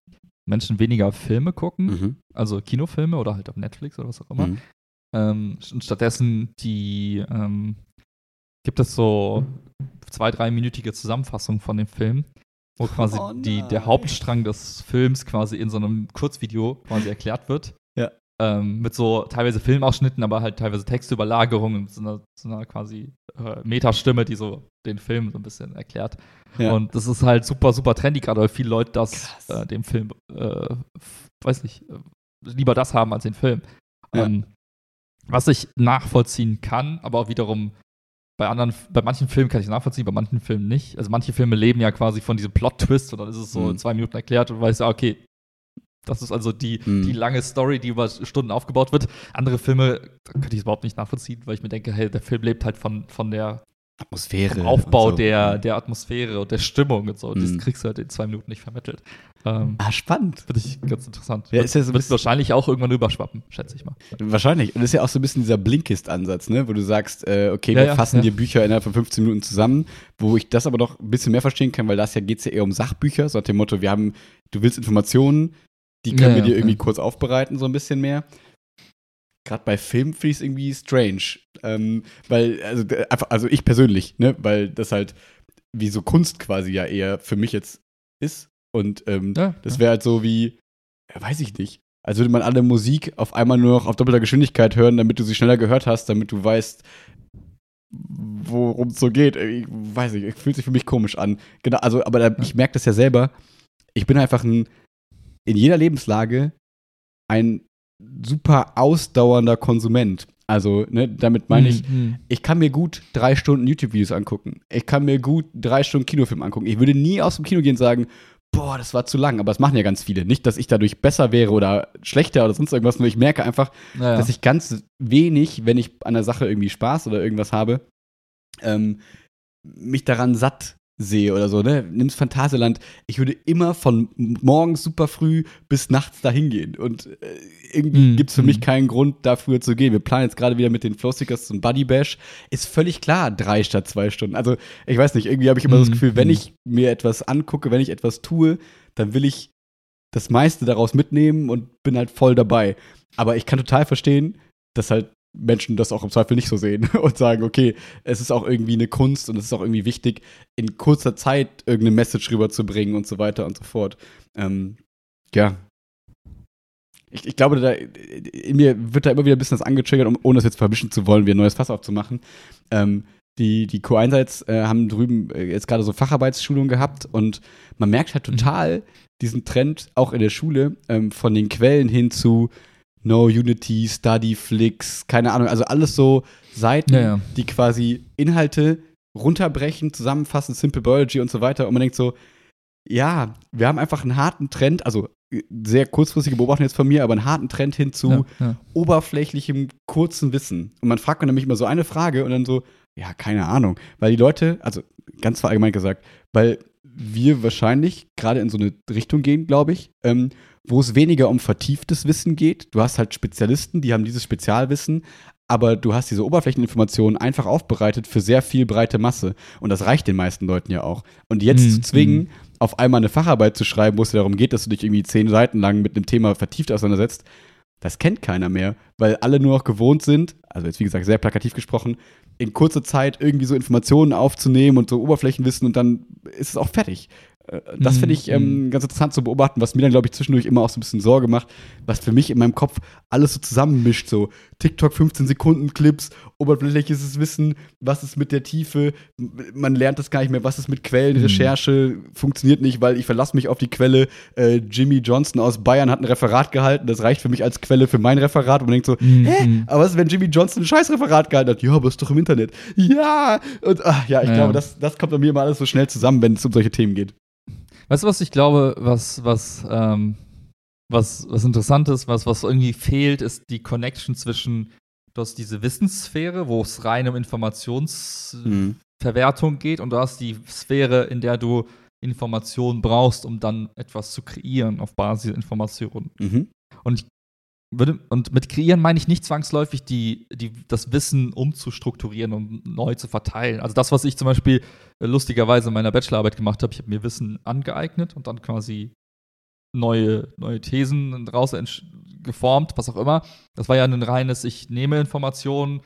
Menschen weniger Filme gucken, mhm. also Kinofilme oder halt auf Netflix oder was auch immer. Mhm. Ähm, und stattdessen die ähm, gibt es so zwei, dreiminütige Zusammenfassungen von dem Film, wo quasi Oh die, der. Hauptstrang des Films quasi in so einem Kurzvideo quasi erklärt wird. Ähm, mit so teilweise Filmausschnitten, aber halt teilweise Textüberlagerungen, so einer, so einer quasi äh, Metastimme, die so den Film so ein bisschen erklärt. Ja. Und das ist halt super, super trendy, gerade weil viele Leute das äh, dem Film, äh, weiß nicht, äh, lieber das haben als den Film. Ja. Ähm, was ich nachvollziehen kann, aber auch wiederum bei anderen, bei manchen Filmen kann ich es nachvollziehen, bei manchen Filmen nicht. Also manche Filme leben ja quasi von diesem Plot-Twist und dann ist es so Mhm. in zwei Minuten erklärt und weißt ja, okay, das ist also die, Mhm. die lange Story, die über Stunden aufgebaut wird. Andere Filme da könnte ich es überhaupt nicht nachvollziehen, weil ich mir denke, hey, der Film lebt halt von, von der Atmosphäre. vom Aufbau und so. der, der Atmosphäre und der Stimmung und so. Das Mhm. kriegst du halt in zwei Minuten nicht vermittelt. Ähm, Ah, spannend. Finde ich ganz interessant. Ja, ist ja so Wird wahrscheinlich auch irgendwann überschwappen, schätze ich mal. Wahrscheinlich. Und das ist ja auch so ein bisschen dieser Blinkist-Ansatz, ne? Wo du sagst, äh, okay, Ja, wir ja, fassen ja. dir Bücher innerhalb von 15 Minuten zusammen, wo ich das aber doch ein bisschen mehr verstehen kann, weil das ja geht es ja eher um Sachbücher, so nach dem Motto, wir haben, du willst Informationen, die können Ja, wir dir irgendwie ja. kurz aufbereiten, so ein bisschen mehr. Gerade bei Filmen finde ich es irgendwie strange. Ähm, weil, also, einfach, also ich persönlich, ne? Weil das halt wie so Kunst quasi ja eher für mich jetzt ist. Und ähm, Ja, das wäre halt so wie, ja, weiß ich nicht. Als würde man alle Musik auf einmal nur noch auf doppelter Geschwindigkeit hören, damit du sie schneller gehört hast, damit du weißt, worum es so geht. Ich weiß nicht, fühlt sich für mich komisch an. Genau, also, aber da, ich merke das ja selber. Ich bin einfach ein, in jeder Lebenslage ein super ausdauernder Konsument. Also, ne, damit meine ich, Mhm. ich kann mir gut drei Stunden YouTube-Videos angucken. Ich kann mir gut drei Stunden Kinofilm angucken. Ich würde nie aus dem Kino gehen und sagen, boah, das war zu lang. Aber das machen ja ganz viele. Nicht, dass ich dadurch besser wäre oder schlechter oder sonst irgendwas. Nur ich merke einfach, Naja. dass ich ganz wenig, wenn ich an der Sache irgendwie Spaß oder irgendwas habe, ähm, mich daran satt sehe oder so, ne? Nimm's Phantasialand. Ich würde immer von morgens super früh bis nachts dahin gehen. Und äh, irgendwie Mm, gibt's für mm. mich keinen Grund, da früher zu gehen. Wir planen jetzt gerade wieder mit den Flowstickers zum Buddy Bash. Ist völlig klar, drei statt zwei Stunden. Also, ich weiß nicht, irgendwie habe ich immer das Mm, Gefühl, wenn mm. ich mir etwas angucke, wenn ich etwas tue, dann will ich das meiste daraus mitnehmen und bin halt voll dabei. Aber ich kann total verstehen, dass halt Menschen das auch im Zweifel nicht so sehen und sagen, okay, es ist auch irgendwie eine Kunst und es ist auch irgendwie wichtig, in kurzer Zeit irgendeine Message rüberzubringen und so weiter und so fort. Ähm, ja. Ich, ich glaube, da, in mir wird da immer wieder ein bisschen das angetriggert, um, ohne es jetzt verwischen zu wollen, wie ein neues Fass aufzumachen. Ähm, die, die Co-Einseits äh, haben drüben äh, jetzt gerade so Facharbeitsschulungen gehabt und man merkt halt total diesen Trend auch in der Schule ähm, von den Quellen hin zu No Unity, Studyflix, keine Ahnung, also alles so Seiten, Ja, ja. die quasi Inhalte runterbrechen, zusammenfassen, Simple Biology und so weiter. Und man denkt so, ja, wir haben einfach einen harten Trend, also äh, sehr kurzfristige Beobachtung jetzt von mir, aber einen harten Trend hin zu ja, oberflächlichem, kurzen Wissen. Und man fragt mir nämlich immer so eine Frage und dann so, ja, keine Ahnung. Weil die Leute, also ganz verallgemein gesagt, weil wir wahrscheinlich gerade in so eine Richtung gehen, glaube ich, ähm, wo es weniger um vertieftes Wissen geht. Du hast halt Spezialisten, die haben dieses Spezialwissen, aber du hast diese Oberflächeninformationen einfach aufbereitet für sehr viel breite Masse. Und das reicht den meisten Leuten ja auch. Und jetzt Mhm, zu zwingen, mhm. auf einmal eine Facharbeit zu schreiben, wo es darum geht, dass du dich irgendwie zehn Seiten lang mit einem Thema vertieft auseinandersetzt, das kennt keiner mehr, weil alle nur noch gewohnt sind, also jetzt wie gesagt sehr plakativ gesprochen, in kurzer Zeit irgendwie so Informationen aufzunehmen und so Oberflächenwissen und dann ist es auch fertig. Äh, Das finde ich ähm, ganz interessant zu beobachten, was mir dann, glaube ich, zwischendurch immer auch so ein bisschen Sorge macht, was für mich in meinem Kopf alles so zusammenmischt. So TikTok 15 Sekunden Clips, oberflächliches Wissen, was ist mit der Tiefe, man lernt das gar nicht mehr, was ist mit Quellen, Mhm. Recherche, funktioniert nicht, weil ich verlasse mich auf die Quelle. Äh, Jimmy Johnson aus Bayern hat ein Referat gehalten, das reicht für mich als Quelle für mein Referat und man denkt so, Mhm. hä? Aber was ist, wenn Jimmy Johnson ein scheiß Referat gehalten hat? Ja, aber ist doch im Internet. Ja! Und ach, ja, ich Ja. glaube, das, das kommt bei mir immer alles so schnell zusammen, wenn es um solche Themen geht. Weißt du, was ich glaube, was, was, ähm, was, was interessant ist, was, was irgendwie fehlt, ist die Connection zwischen, du hast diese Wissenssphäre, wo es rein um Informationsverwertung geht, und du hast die Sphäre, in der du Informationen brauchst, um dann etwas zu kreieren auf Basis Informationen. Mhm. Und ich würde, und mit kreieren meine ich nicht zwangsläufig die, die, das Wissen umzustrukturieren und neu zu verteilen. Also das, was ich zum Beispiel äh, lustigerweise in meiner Bachelorarbeit gemacht habe, ich habe mir Wissen angeeignet und dann quasi neue, neue Thesen daraus entsch- geformt, was auch immer. Das war ja ein reines, ich nehme Informationen,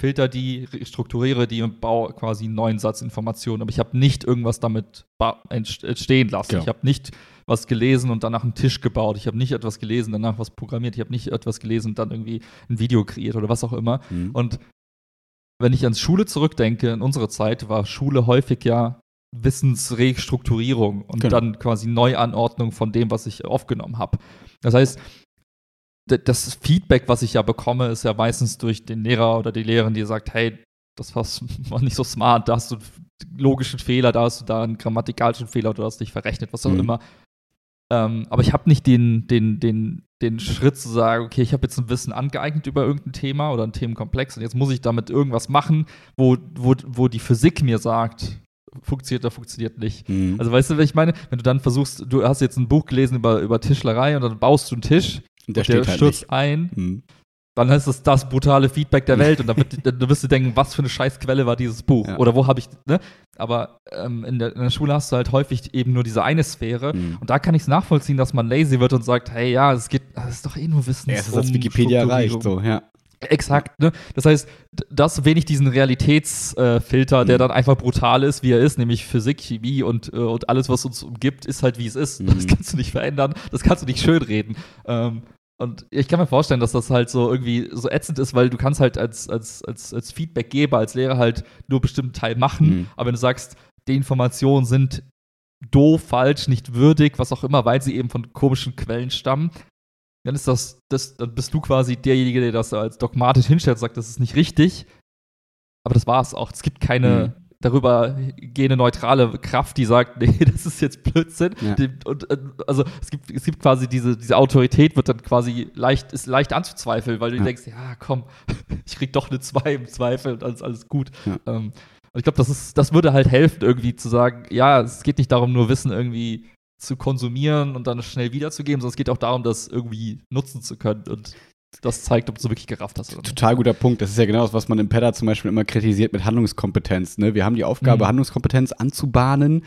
filter die, re- strukturiere die und baue quasi einen neuen Satz Informationen. Aber ich habe nicht irgendwas damit entstehen lassen. Genau. Ich habe nicht was gelesen und danach einen Tisch gebaut. Ich habe nicht etwas gelesen, danach was programmiert. Ich habe nicht etwas gelesen und dann irgendwie ein Video kreiert oder was auch immer. Mhm. Und wenn ich ans Schule zurückdenke, in unserer Zeit war Schule häufig ja Wissensrestrukturierung und Genau. dann quasi Neuanordnung von dem, was ich aufgenommen habe. Das heißt, das Feedback, was ich ja bekomme, ist ja meistens durch den Lehrer oder die Lehrerin, die sagt, hey, das war nicht so smart, da hast du einen logischen Fehler, da hast du da einen grammatikalischen Fehler, du hast dich verrechnet, was auch Mhm. immer. Ähm, aber ich habe nicht den, den, den, den Schritt zu sagen, okay, ich habe jetzt ein Wissen angeeignet über irgendein Thema oder ein Themenkomplex und jetzt muss ich damit irgendwas machen, wo, wo, wo die Physik mir sagt, funktioniert oder funktioniert nicht. Mhm. Also weißt du, was ich meine? Wenn du dann versuchst, du hast jetzt ein Buch gelesen über, über Tischlerei und dann baust du einen Tisch, Und der und steht halt stürzt nicht. ein, Mhm. dann ist das das brutale Feedback der Welt und dann, wird, dann wirst du denken, was für eine Scheißquelle war dieses Buch Ja. oder wo habe ich, ne? Aber ähm, in, der, in der Schule hast du halt häufig eben nur diese eine Sphäre Mhm. und da kann ich es nachvollziehen, dass man lazy wird und sagt, hey, ja, es geht, das ist doch eh nur Wissen. Ja, es ist als Wikipedia reicht, so, ja. Exakt, ne? Das heißt, das wenig diesen Realitätsfilter, äh, der Mhm. dann einfach brutal ist, wie er ist, nämlich Physik, Chemie und, äh, und alles, was uns umgibt, ist halt wie es ist. Das Mhm. kannst du nicht verändern, das kannst du nicht schönreden. Ähm, und ich kann mir vorstellen, dass das halt so irgendwie so ätzend ist, weil du kannst halt als, als, als, als Feedbackgeber, als Lehrer halt nur bestimmten Teil machen. Mhm. Aber wenn du sagst, die Informationen sind doof, falsch, nicht würdig, was auch immer, weil sie eben von komischen Quellen stammen, dann ist das, das, dann bist du quasi derjenige, der das als dogmatisch hinstellt und sagt, das ist nicht richtig. Aber das war es auch. Es gibt keine darüber gehende neutrale Kraft, die sagt, nee, das ist jetzt Blödsinn. Ja. Und, äh, also es gibt, es gibt quasi diese, diese Autorität wird dann quasi leicht, ist leicht anzuzweifeln, weil du Ja. denkst, ja, komm, ich krieg doch eine 2 im Zweifel und alles, alles gut. Ja. Ähm, und ich glaube, das ist, das würde halt helfen, irgendwie zu sagen, ja, es geht nicht darum, nur Wissen irgendwie zu konsumieren und dann schnell wiederzugeben, sondern es geht auch darum, das irgendwie nutzen zu können. Und das zeigt, ob du wirklich gerafft hast oder nicht. Total guter Punkt. Das ist ja genau das, was man im PEDA zum Beispiel immer kritisiert mit Handlungskompetenz. Ne? Wir haben die Aufgabe, Mhm. Handlungskompetenz anzubahnen,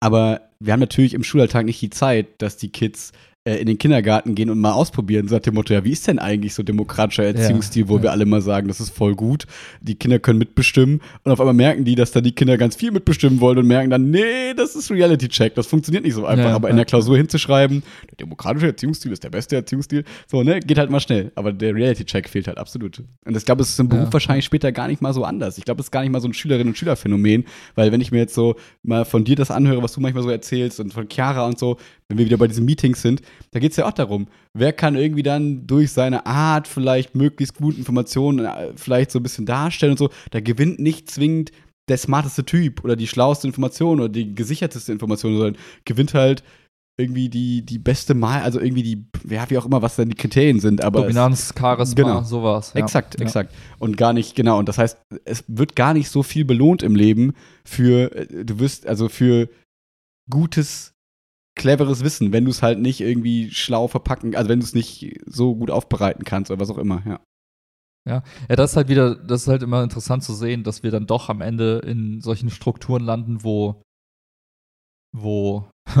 aber wir haben natürlich im Schulalltag nicht die Zeit, dass die Kids in den Kindergarten gehen und mal ausprobieren, so nach dem Motto, ja, wie ist denn eigentlich so demokratischer Erziehungsstil, wo ja. wir alle mal sagen, das ist voll gut, die Kinder können mitbestimmen und auf einmal merken die, dass dann die Kinder ganz viel mitbestimmen wollen und merken dann, nee, das ist Reality-Check, das funktioniert nicht so einfach, Ja, aber ja. in der Klausur hinzuschreiben, der demokratische Erziehungsstil ist der beste Erziehungsstil, so, ne, geht halt mal schnell, aber der Reality-Check fehlt halt absolut. Und ich glaube, es ist im Beruf Ja. wahrscheinlich später gar nicht mal so anders. Ich glaube, es ist gar nicht mal so ein Schülerinnen- und Schülerphänomen, weil wenn ich mir jetzt so mal von dir das anhöre, was du manchmal so erzählst und von Chiara und so, wenn wir wieder bei diesen Meetings sind, da geht es ja auch darum, wer kann irgendwie dann durch seine Art vielleicht möglichst gut Informationen äh, vielleicht so ein bisschen darstellen und so, da gewinnt nicht zwingend der smarteste Typ oder die schlauste Information oder die gesicherteste Information, sondern gewinnt halt irgendwie die, die beste Mal, also irgendwie die, ja, wie auch immer, was dann die Kriterien sind, aber es- Dominanz, Charisma, Genau. sowas. Ja. Exakt, Ja. exakt. Und gar nicht, genau. Und das heißt, es wird gar nicht so viel belohnt im Leben für, äh, du wirst, also für gutes, cleveres Wissen, wenn du es halt nicht irgendwie schlau verpacken, also wenn du es nicht so gut aufbereiten kannst oder was auch immer, ja. Ja, das ist halt wieder, das ist halt immer interessant zu sehen, dass wir dann doch am Ende in solchen Strukturen landen, wo, wo,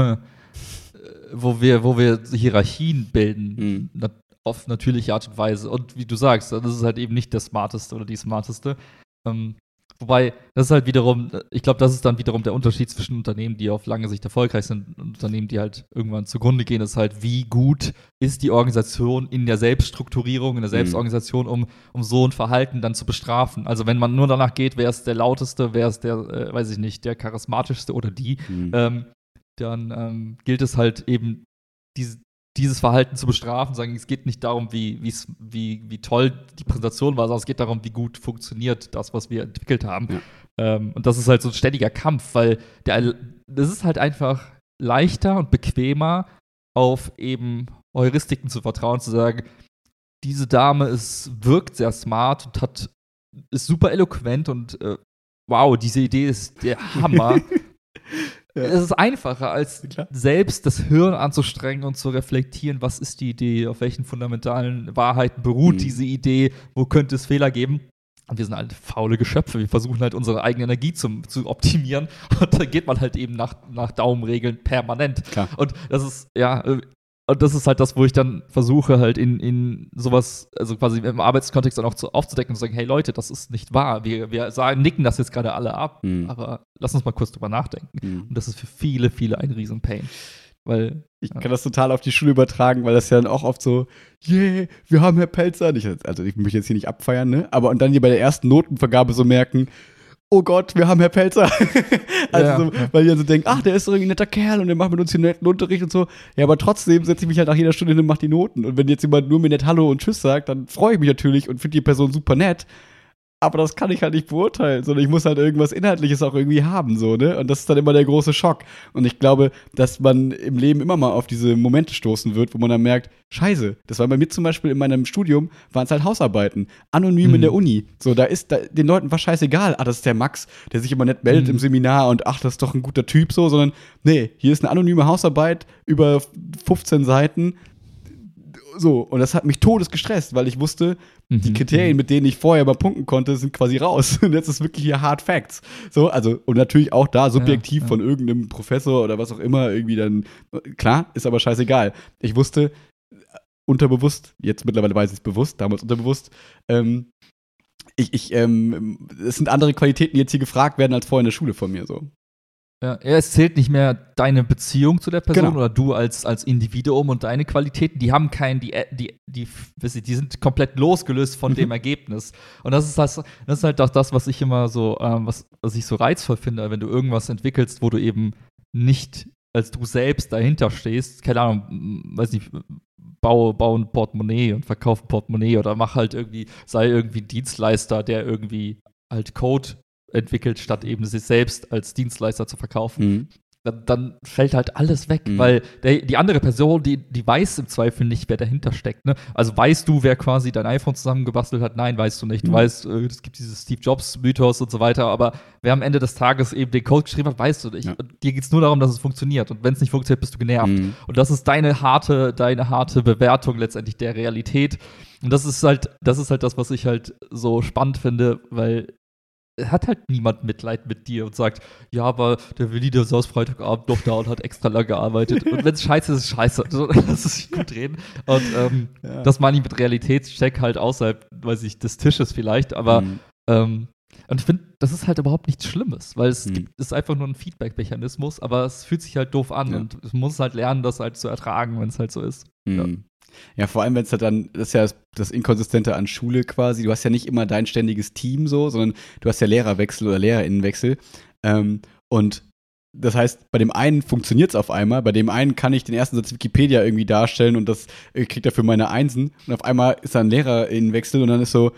wo wir, wo wir Hierarchien bilden. Mhm. Auf natürliche Art und Weise. Und wie du sagst, das ist halt eben nicht der Smarteste oder die Smarteste. Ähm, wobei, das ist halt wiederum, ich glaube, das ist dann wiederum der Unterschied zwischen Unternehmen, die auf lange Sicht erfolgreich sind und Unternehmen, die halt irgendwann zugrunde gehen, ist halt, wie gut ist die Organisation in der Selbststrukturierung, in der Selbstorganisation, um, um so ein Verhalten dann zu bestrafen. Also wenn man nur danach geht, wer ist der lauteste, wer ist der, äh, weiß ich nicht, der charismatischste oder die, Mhm. ähm, dann ähm, gilt es halt eben, diese, dieses Verhalten zu bestrafen, sagen, es geht nicht darum, wie, wie, wie toll die Präsentation war, sondern es geht darum, wie gut funktioniert das, was wir entwickelt haben. Ja. Ähm, und das ist halt so ein ständiger Kampf, weil der, das ist halt einfach leichter und bequemer, auf eben Heuristiken zu vertrauen, zu sagen, diese Dame ist, wirkt sehr smart und hat, ist super eloquent und äh, wow, diese Idee ist der Hammer. Ja. Es ist einfacher, als Klar. selbst das Hirn anzustrengen und zu reflektieren, was ist die Idee, auf welchen fundamentalen Wahrheiten beruht Mhm. diese Idee, wo könnte es Fehler geben. Und wir sind halt faule Geschöpfe. Wir versuchen halt unsere eigene Energie zum, zu optimieren. Und da geht man halt eben nach, nach Daumenregeln permanent. Klar. Und das ist, ja, äh, und das ist halt das, wo ich dann versuche, halt in, in sowas, also quasi im Arbeitskontext dann auch zu, aufzudecken und zu sagen, hey Leute, das ist nicht wahr. Wir, wir sagen, nicken das jetzt gerade alle ab, Mhm. aber lass uns mal kurz drüber nachdenken. Mhm. Und das ist für viele, viele ein Riesen-Pain. Weil, Ich kann das total auf die Schule übertragen, weil das ja dann auch oft so, yeah, wir haben Herr Pelzer. Ich, also ich möchte jetzt hier nicht abfeiern, ne? Aber und dann hier bei der ersten Notenvergabe so merken, oh Gott, wir haben Herr Pelzer. also Ja, so, ja. weil die dann so denken, ach, der ist doch irgendwie ein netter Kerl und der macht mit uns hier einen netten Unterricht und so. Ja, aber trotzdem setze ich mich halt nach jeder Stunde hin und mache die Noten. Und wenn jetzt jemand nur mir nett Hallo und Tschüss sagt, dann freue ich mich natürlich und finde die Person super nett. Aber das kann ich halt nicht beurteilen, sondern ich muss halt irgendwas Inhaltliches auch irgendwie haben, so, ne? Und das ist dann immer der große Schock. Und ich glaube, dass man im Leben immer mal auf diese Momente stoßen wird, wo man dann merkt, scheiße, das war bei mir zum Beispiel in meinem Studium, waren es halt Hausarbeiten, anonym Mhm. in der Uni. So, da ist da, den Leuten war scheißegal, ah, das ist der Max, der sich immer nett meldet Mhm. im Seminar und ach, das ist doch ein guter Typ, so, sondern nee, hier ist eine anonyme Hausarbeit über 15 Seiten. So, und das hat mich todes gestresst, weil ich wusste, die Mhm, Kriterien, mit denen ich vorher mal punkten konnte, sind quasi raus. Und jetzt ist wirklich hier Hard Facts. So, also, und natürlich auch da subjektiv ja. von irgendeinem Professor oder was auch immer irgendwie dann, klar, ist aber scheißegal. Ich wusste äh, unterbewusst, jetzt mittlerweile weiß ich es bewusst, damals unterbewusst, ähm, ich, ich, ähm, es sind andere Qualitäten, die jetzt hier gefragt werden, als vorher in der Schule von mir, so. Ja, es zählt nicht mehr deine Beziehung zu der Person Genau. oder du als, als Individuum und deine Qualitäten, die haben keinen, die, die, die, ich, die sind komplett losgelöst von Mhm. dem Ergebnis. Und das ist das, das ist halt auch das, was ich immer so, ähm, was, was ich so reizvoll finde, wenn du irgendwas entwickelst, wo du eben nicht als du selbst dahinter stehst, keine Ahnung, weiß nicht, baue, baue ein Portemonnaie und verkaufe ein Portemonnaie oder mach halt irgendwie, sei irgendwie Dienstleister, der irgendwie halt Code entwickelt, statt eben sich selbst als Dienstleister zu verkaufen, dann, dann fällt halt alles weg, Mhm. weil der, die andere Person, die, die weiß im Zweifel nicht, wer dahinter steckt. Ne? Also weißt du, wer quasi dein iPhone zusammengebastelt hat? Nein, weißt du nicht. Du Mhm. weißt, äh, es gibt dieses Steve Jobs-Mythos und so weiter, aber wer am Ende des Tages eben den Code geschrieben hat, weißt du nicht. Ja. Dir geht es nur darum, dass es funktioniert. Und wenn es nicht funktioniert, bist du genervt. Mhm. Und das ist deine harte, deine harte Bewertung letztendlich der Realität. Und das ist halt, das ist halt das, was ich halt so spannend finde, weil hat halt niemand Mitleid mit dir und sagt, ja, aber der Willi, der saß Freitagabend noch da und hat extra lang gearbeitet. und wenn es scheiße ist, ist es scheiße. Das ist nicht gut reden. Und ähm, Ja. das meine ich mit Realitätscheck halt außerhalb, weiß ich, des Tisches vielleicht, aber Mhm. ähm, und ich finde, das ist halt überhaupt nichts Schlimmes, weil es Mhm. gibt, ist einfach nur ein Feedback-Mechanismus, aber es fühlt sich halt doof an Ja. und es muss halt lernen, das halt zu ertragen, wenn es halt so ist. Ja. Mhm. Ja, vor allem, wenn es halt dann, das ist ja das, das Inkonsistente an Schule quasi. Du hast ja nicht immer dein ständiges Team so, sondern du hast ja Lehrerwechsel oder Lehrerinnenwechsel. Ähm, und das heißt, bei dem einen funktioniert es auf einmal, bei dem einen kann ich den ersten Satz Wikipedia irgendwie darstellen und das äh, kriegt er für meine Einsen. Und auf einmal ist da ein Lehrerinnenwechsel und dann ist so,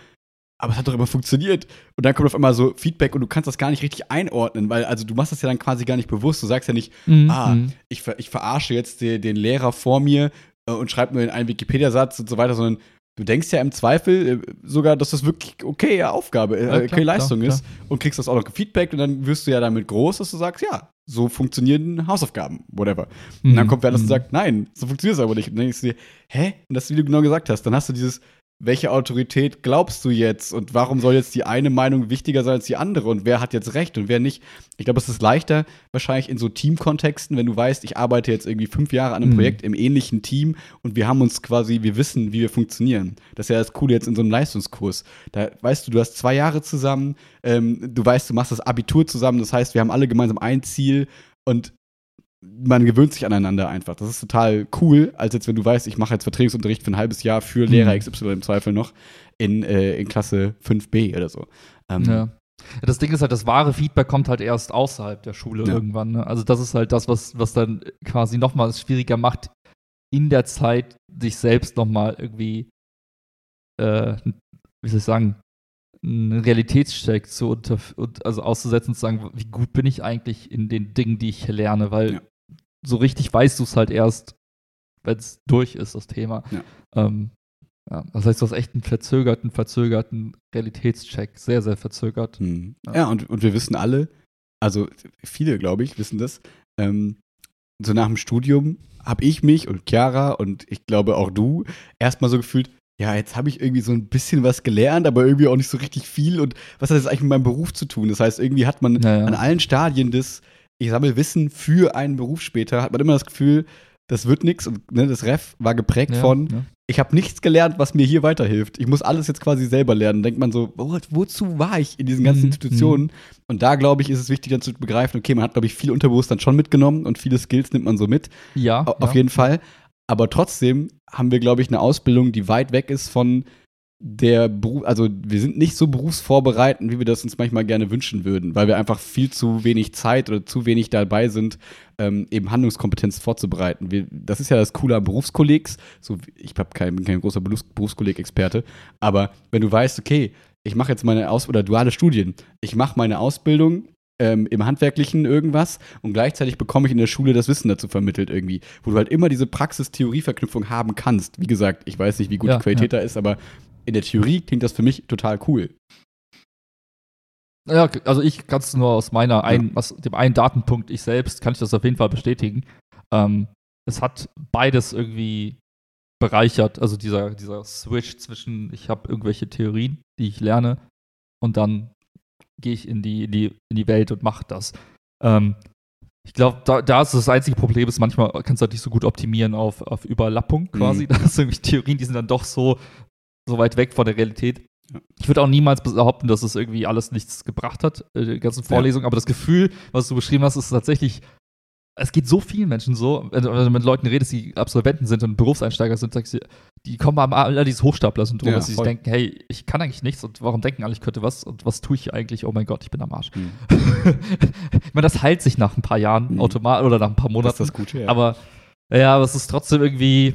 aber es hat doch immer funktioniert. Und dann kommt auf einmal so Feedback und du kannst das gar nicht richtig einordnen, weil also du machst das ja dann quasi gar nicht bewusst. Du sagst ja nicht, ah, Mhm. ich, ver ich verarsche jetzt den, den Lehrer vor mir und schreibe nur in einen Wikipedia-Satz und so weiter, sondern du denkst ja im Zweifel äh, sogar, dass das wirklich okay Aufgabe, äh, Ja, klar, okay Leistung klar, ist und kriegst das auch noch gefeedbackt und dann wirst du ja damit groß, dass du sagst, ja, so funktionieren Hausaufgaben, whatever. Und dann Mhm. kommt wer anders und Mhm. sagt, nein, so funktioniert es aber nicht. Und dann denkst du dir, hä? Und das, wie du genau gesagt hast, dann hast du dieses, welche Autorität glaubst du jetzt und warum soll jetzt die eine Meinung wichtiger sein als die andere und wer hat jetzt recht und wer nicht? Ich glaube, es ist leichter wahrscheinlich in so Teamkontexten, wenn du weißt, ich arbeite jetzt irgendwie fünf Jahre an einem Mhm. Projekt im ähnlichen Team und wir haben uns quasi, wir wissen, wie wir funktionieren. Das ist ja das Coole jetzt in so einem Leistungskurs. Da weißt du, du hast zwei Jahre zusammen, ähm, du weißt, du machst das Abitur zusammen, das heißt, wir haben alle gemeinsam ein Ziel und man gewöhnt sich aneinander einfach. Das ist total cool, als jetzt, wenn du weißt, ich mache jetzt Vertretungsunterricht für ein halbes Jahr für Lehrer Mhm. XY im Zweifel noch in, äh, in Klasse 5b oder so. Ähm, Ja. Das Ding ist halt, das wahre Feedback kommt halt erst außerhalb der Schule Ja. irgendwann. Ne? Also das ist halt das, was, was dann quasi nochmal es schwieriger macht, in der Zeit sich selbst nochmal irgendwie, äh, wie soll ich sagen, einen Realitätscheck zu unter, und, also auszusetzen und zu sagen, wie gut bin ich eigentlich in den Dingen, die ich lerne, weil Ja. So richtig weißt du es halt erst, wenn es durch ist, das Thema. Ja. Ähm, ja, das heißt, du hast echt einen verzögerten, verzögerten Realitätscheck. Sehr, sehr verzögert. Mhm. Ja. Ja, und, und wir wissen alle, also viele, glaube ich, wissen das, ähm, so nach dem Studium habe ich mich und Chiara und ich glaube auch du erstmal so gefühlt, ja, jetzt habe ich irgendwie so ein bisschen was gelernt, aber irgendwie auch nicht so richtig viel. Und was hat das eigentlich mit meinem Beruf zu tun? Das heißt, irgendwie hat man Ja, ja. an allen Stadien des, ich sammle Wissen für einen Beruf später, hat man immer das Gefühl, das wird nichts. Und ne, das Ref war geprägt Ja, von, ja. ich habe nichts gelernt, was mir hier weiterhilft. Ich muss alles jetzt quasi selber lernen. Denkt man so, wo, wozu war ich in diesen ganzen Mhm, Institutionen? Und da, glaube ich, ist es wichtig, dann zu begreifen, okay, man hat, glaube ich, viel unterbewusst dann schon mitgenommen und viele Skills nimmt man so mit. Ja, Au- Auf ja. jeden Fall. Aber trotzdem haben wir, glaube ich, eine Ausbildung, die weit weg ist von der Beruf, also wir sind nicht so berufsvorbereitend, wie wir das uns manchmal gerne wünschen würden, weil wir einfach viel zu wenig Zeit oder zu wenig dabei sind, ähm, eben Handlungskompetenz vorzubereiten. Wir, das ist ja das Coole am Berufskollegs. So, ich hab kein, bin kein großer Berufs Berufskolleg-Experte, aber wenn du weißt, okay, ich mache jetzt meine Aus- oder duale Studien, ich mache meine Ausbildung ähm, im Handwerklichen irgendwas und gleichzeitig bekomme ich in der Schule das Wissen dazu vermittelt irgendwie, wo du halt immer diese Praxis-Theorie-Verknüpfung haben kannst. Wie gesagt, ich weiß nicht, wie gut Ja, die Qualität da ist, aber in der Theorie klingt das für mich total cool. Ja, also ich kann es nur aus meiner ein, aus dem einen Datenpunkt, ich selbst, kann ich das auf jeden Fall bestätigen. Ähm, es hat beides irgendwie bereichert, also dieser, dieser Switch zwischen, ich habe irgendwelche Theorien, die ich lerne, und dann gehe ich in die, in die, in die Welt und mache das. Ähm, ich glaube, da, da ist das einzige Problem, ist manchmal kannst du halt nicht so gut optimieren auf, auf Überlappung quasi. Mhm. Da hast du irgendwie Theorien, die sind dann doch so, so weit weg von der Realität. Ja. Ich würde auch niemals behaupten, dass es irgendwie alles nichts gebracht hat, äh, die ganzen Vorlesungen, aber das Gefühl, was du beschrieben hast, ist tatsächlich, es geht so vielen Menschen so, wenn du mit Leuten redest, die Absolventen sind und Berufseinsteiger sind, sagst du, die kommen am alle dieses Hochstapler-Syndrom, Ja, dass sie sich denken, hey, ich kann eigentlich nichts und warum denken alle, ich könnte was und was tue ich eigentlich? Oh mein Gott, ich bin am Arsch. Hm. ich meine, das heilt sich nach ein paar Jahren Mhm. automatisch oder nach ein paar Das Monaten. ist das Gute, ja. Aber ja, aber es ist trotzdem irgendwie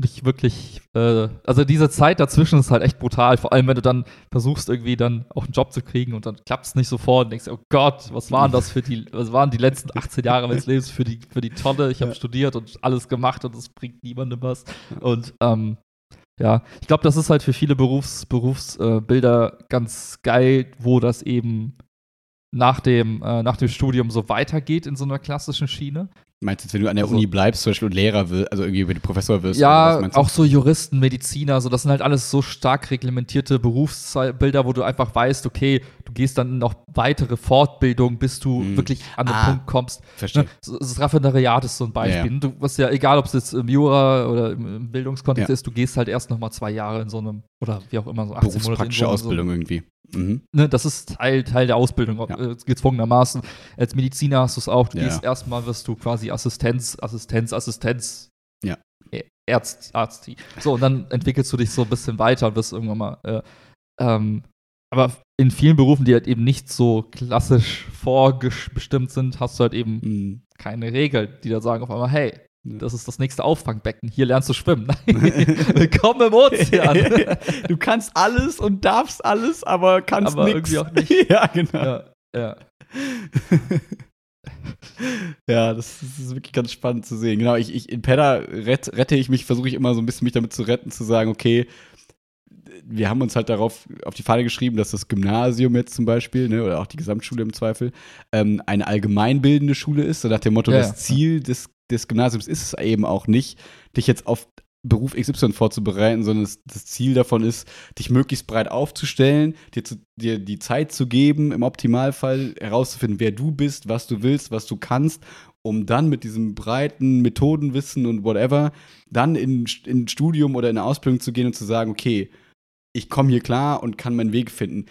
nicht wirklich, äh, also diese Zeit dazwischen ist halt echt brutal, vor allem wenn du dann versuchst irgendwie dann auch einen Job zu kriegen und dann klappt es nicht sofort und denkst, oh Gott, was waren das für die, was waren die letzten 18 Jahre meines Lebens für die, für die Tonne, ich habe Ja. studiert und alles gemacht und es bringt niemandem was und ähm, ja, ich glaube, das ist halt für viele Berufs, Berufsbilder äh, ganz geil, wo das eben nach dem, äh, nach dem Studium so weitergeht in so einer klassischen Schiene. Meinst du jetzt, wenn du an der Also- Uni bleibst, zum Beispiel und Lehrer wirst, also irgendwie wenn du Professor wirst? Ja, auch so Juristen, Mediziner, so das sind halt alles so stark reglementierte Berufsbilder, wo du einfach weißt, okay, du gehst dann noch weitere Fortbildung, bis du Mhm. wirklich an den Ah. Punkt kommst. Verstehe. Ne? Das Raffinariat ist so ein Beispiel. Ja, Du was ja egal, ob es jetzt im Jura oder im, Bildungskontext Ja. ist, du gehst halt erst noch mal zwei Jahre in so einem oder wie auch immer so 18 Monate Berufspraktische irgendwo in so Ausbildung irgendwie. Mhm. ne, das ist Teil, Teil der Ausbildung, Ja. äh, gezwungenermaßen. Als Mediziner hast du es auch. Du Ja. gehst erstmal, wirst du quasi Assistenz, Assistenz, Assistenz. Ja. Ä- Arzt, Arzt. So, und dann entwickelst du dich so ein bisschen weiter und wirst irgendwann mal. Äh, ähm, aber in vielen Berufen, die halt eben nicht so klassisch vorbestimmt sind, hast du halt eben Mhm. keine Regeln, die da sagen auf einmal, hey, Ja. das ist das nächste Auffangbecken, hier lernst du schwimmen. Willkommen im Ozean. du kannst alles und darfst alles, aber kannst Aber nichts. irgendwie auch nicht. ja, genau. ja, ja. Ja, das, das ist wirklich ganz spannend zu sehen. Genau, ich, ich in Pedda rett, rette ich mich, versuche ich immer so ein bisschen mich damit zu retten, zu sagen, okay, wir haben uns halt darauf auf die Fahne geschrieben, dass das Gymnasium jetzt zum Beispiel, ne, oder auch die Gesamtschule im Zweifel, ähm, eine allgemeinbildende Schule ist. So nach dem Motto, Ja, das ja. Ziel des, des Gymnasiums ist es eben auch nicht, dich jetzt auf Beruf XY vorzubereiten, sondern das, das, Ziel davon ist, dich möglichst breit aufzustellen, dir, zu, dir die Zeit zu geben, im Optimalfall herauszufinden, wer du bist, was du willst, was du kannst, um dann mit diesem breiten Methodenwissen und whatever dann in, in ein Studium oder in eine Ausbildung zu gehen und zu sagen, okay, ich komme hier klar und kann meinen Weg finden.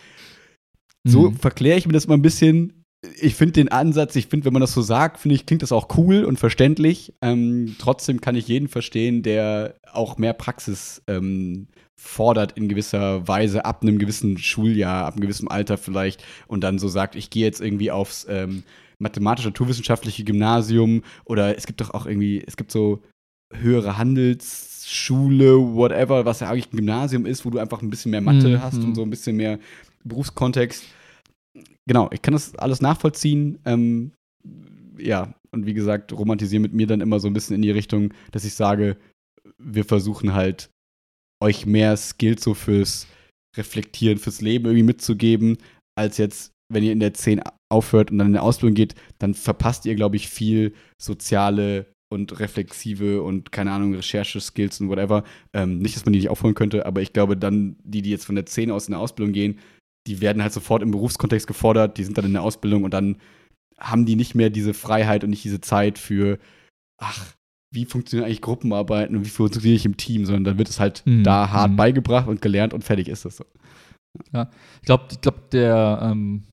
So mhm. verkläre ich mir das mal ein bisschen ich finde den Ansatz, ich finde, wenn man das so sagt, finde ich, klingt das auch cool und verständlich. Ähm, trotzdem kann ich jeden verstehen, der auch mehr Praxis ähm, fordert in gewisser Weise ab einem gewissen Schuljahr, ab einem gewissen Alter vielleicht und dann so sagt, ich gehe jetzt irgendwie aufs ähm, mathematisch-naturwissenschaftliche Gymnasium oder es gibt doch auch irgendwie, es gibt so höhere Handelsschule, whatever, was ja eigentlich ein Gymnasium ist, wo du einfach ein bisschen mehr Mathe mhm. hast und so ein bisschen mehr Berufskontext genau, ich kann das alles nachvollziehen. Ähm, ja, und wie gesagt, romantisiere mit mir dann immer so ein bisschen in die Richtung, dass ich sage, wir versuchen halt euch mehr Skills so fürs Reflektieren, fürs Leben irgendwie mitzugeben, als jetzt, wenn ihr in der 10 aufhört und dann in der Ausbildung geht, dann verpasst ihr, glaube ich, viel soziale und reflexive und keine Ahnung, Recherche-Skills und whatever. Ähm, nicht, dass man die nicht aufholen könnte, aber ich glaube, dann die, die jetzt von der 10 aus in der Ausbildung gehen, die werden halt sofort im Berufskontext gefordert, die sind dann in der Ausbildung und dann haben die nicht mehr diese Freiheit und nicht diese Zeit für, ach, wie funktionieren eigentlich Gruppenarbeiten und wie funktioniere ich im Team, sondern dann wird es halt mhm. da hart mhm. beigebracht und gelernt und fertig ist das so. Ja, ich glaube, ich glaub, der, ähm,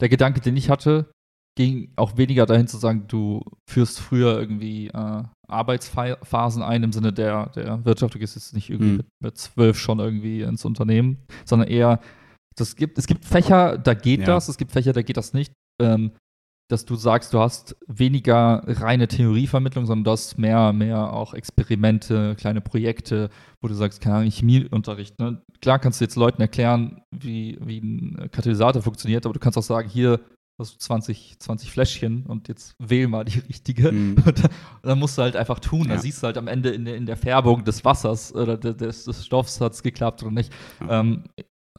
der Gedanke, den ich hatte, ging auch weniger dahin zu sagen, du führst früher irgendwie äh, Arbeitsphasen ein im Sinne der, der Wirtschaft, du gehst jetzt nicht irgendwie mhm. mit, mit zwölf schon irgendwie ins Unternehmen, sondern eher, das gibt, es gibt Fächer, da geht ja. das, es gibt Fächer, da geht das nicht. Ähm, dass du sagst, du hast weniger reine Theorievermittlung, sondern du hast mehr, mehr auch Experimente, kleine Projekte, wo du sagst, keine Ahnung, Chemieunterricht. Ne? Klar kannst du jetzt Leuten erklären, wie, wie ein Katalysator funktioniert, aber du kannst auch sagen, hier du 20, 20 Fläschchen und jetzt wähl mal die richtige. Mhm. Und dann musst du halt einfach tun. Ja. Da siehst du halt am Ende in der, in der Färbung des Wassers oder des, des Stoffs hat es geklappt oder nicht. Ja. Ähm,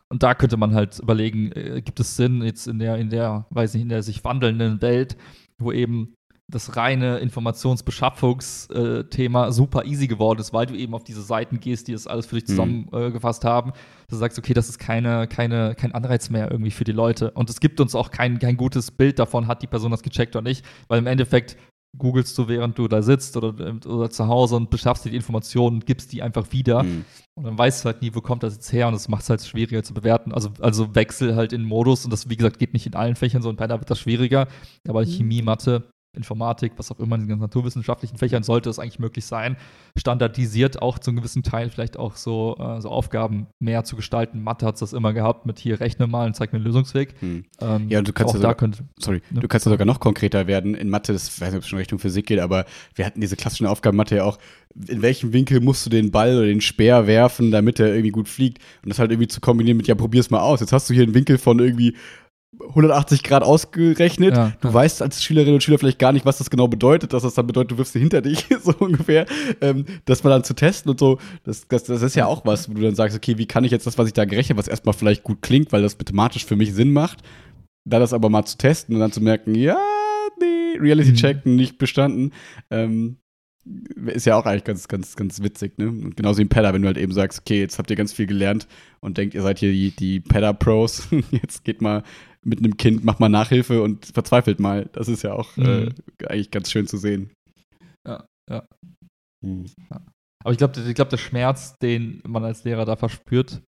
und da könnte man halt überlegen, äh, gibt es Sinn jetzt in der, in der, weiß nicht, in der sich wandelnden Welt, wo eben das reine Informationsbeschaffungsthema äh, super easy geworden ist, weil du eben auf diese Seiten gehst, die das alles für dich zusammengefasst mhm. äh, haben. Du sagst, okay, das ist keine, keine, kein Anreiz mehr irgendwie für die Leute. Und es gibt uns auch kein, kein gutes Bild davon, hat die Person das gecheckt oder nicht, weil im Endeffekt googelst du, während du da sitzt oder, oder zu Hause und beschaffst dir die Informationen und gibst die einfach wieder. Mhm. Und dann weißt du halt nie, wo kommt das jetzt her und das macht es halt schwieriger zu bewerten. Also, also wechsel halt in Modus und das, wie gesagt, geht nicht in allen Fächern so. In Peiner wird das schwieriger, aber mhm. Chemie, Mathe, Informatik, was auch immer in den ganzen naturwissenschaftlichen Fächern sollte es eigentlich möglich sein, standardisiert auch zu einem gewissen Teil vielleicht auch so, äh, so Aufgaben mehr zu gestalten. Mathe hat es das immer gehabt mit hier rechne mal und zeig mir einen Lösungsweg. Hm. Ähm, ja, und du kannst ja sogar, könnte, sorry, ne? du kannst ja sogar noch konkreter werden in Mathe, das weiß nicht, ob es schon Richtung Physik geht, aber wir hatten diese klassischen Aufgaben Mathe ja auch, in welchem Winkel musst du den Ball oder den Speer werfen, damit er irgendwie gut fliegt und das halt irgendwie zu kombinieren mit, ja, probier's mal aus. Jetzt hast du hier einen Winkel von irgendwie 180 Grad ausgerechnet. Ja, du ja. weißt als Schülerin und Schüler vielleicht gar nicht, was das genau bedeutet, dass das dann bedeutet, du wirfst sie hinter dich, so ungefähr. Ähm, das mal dann zu testen und so, das, das, das ist ja auch was, wo du dann sagst, okay, wie kann ich jetzt das, was ich da gerechnet, was erstmal vielleicht gut klingt, weil das mathematisch für mich Sinn macht, da das aber mal zu testen und dann zu merken, ja, nee, Reality Check mhm. nicht bestanden. Ähm, ist ja auch eigentlich ganz, ganz, ganz witzig, ne? Und genauso wie im Pedder, wenn du halt eben sagst, okay, jetzt habt ihr ganz viel gelernt und denkt, ihr seid hier die, die Pedder-Pros, jetzt geht mal mit einem Kind, macht mal Nachhilfe und verzweifelt mal. Das ist ja auch mhm. äh, eigentlich ganz schön zu sehen. Ja, ja. Mhm. ja. Aber ich glaube, ich glaub, der Schmerz, den man als Lehrer da verspürt,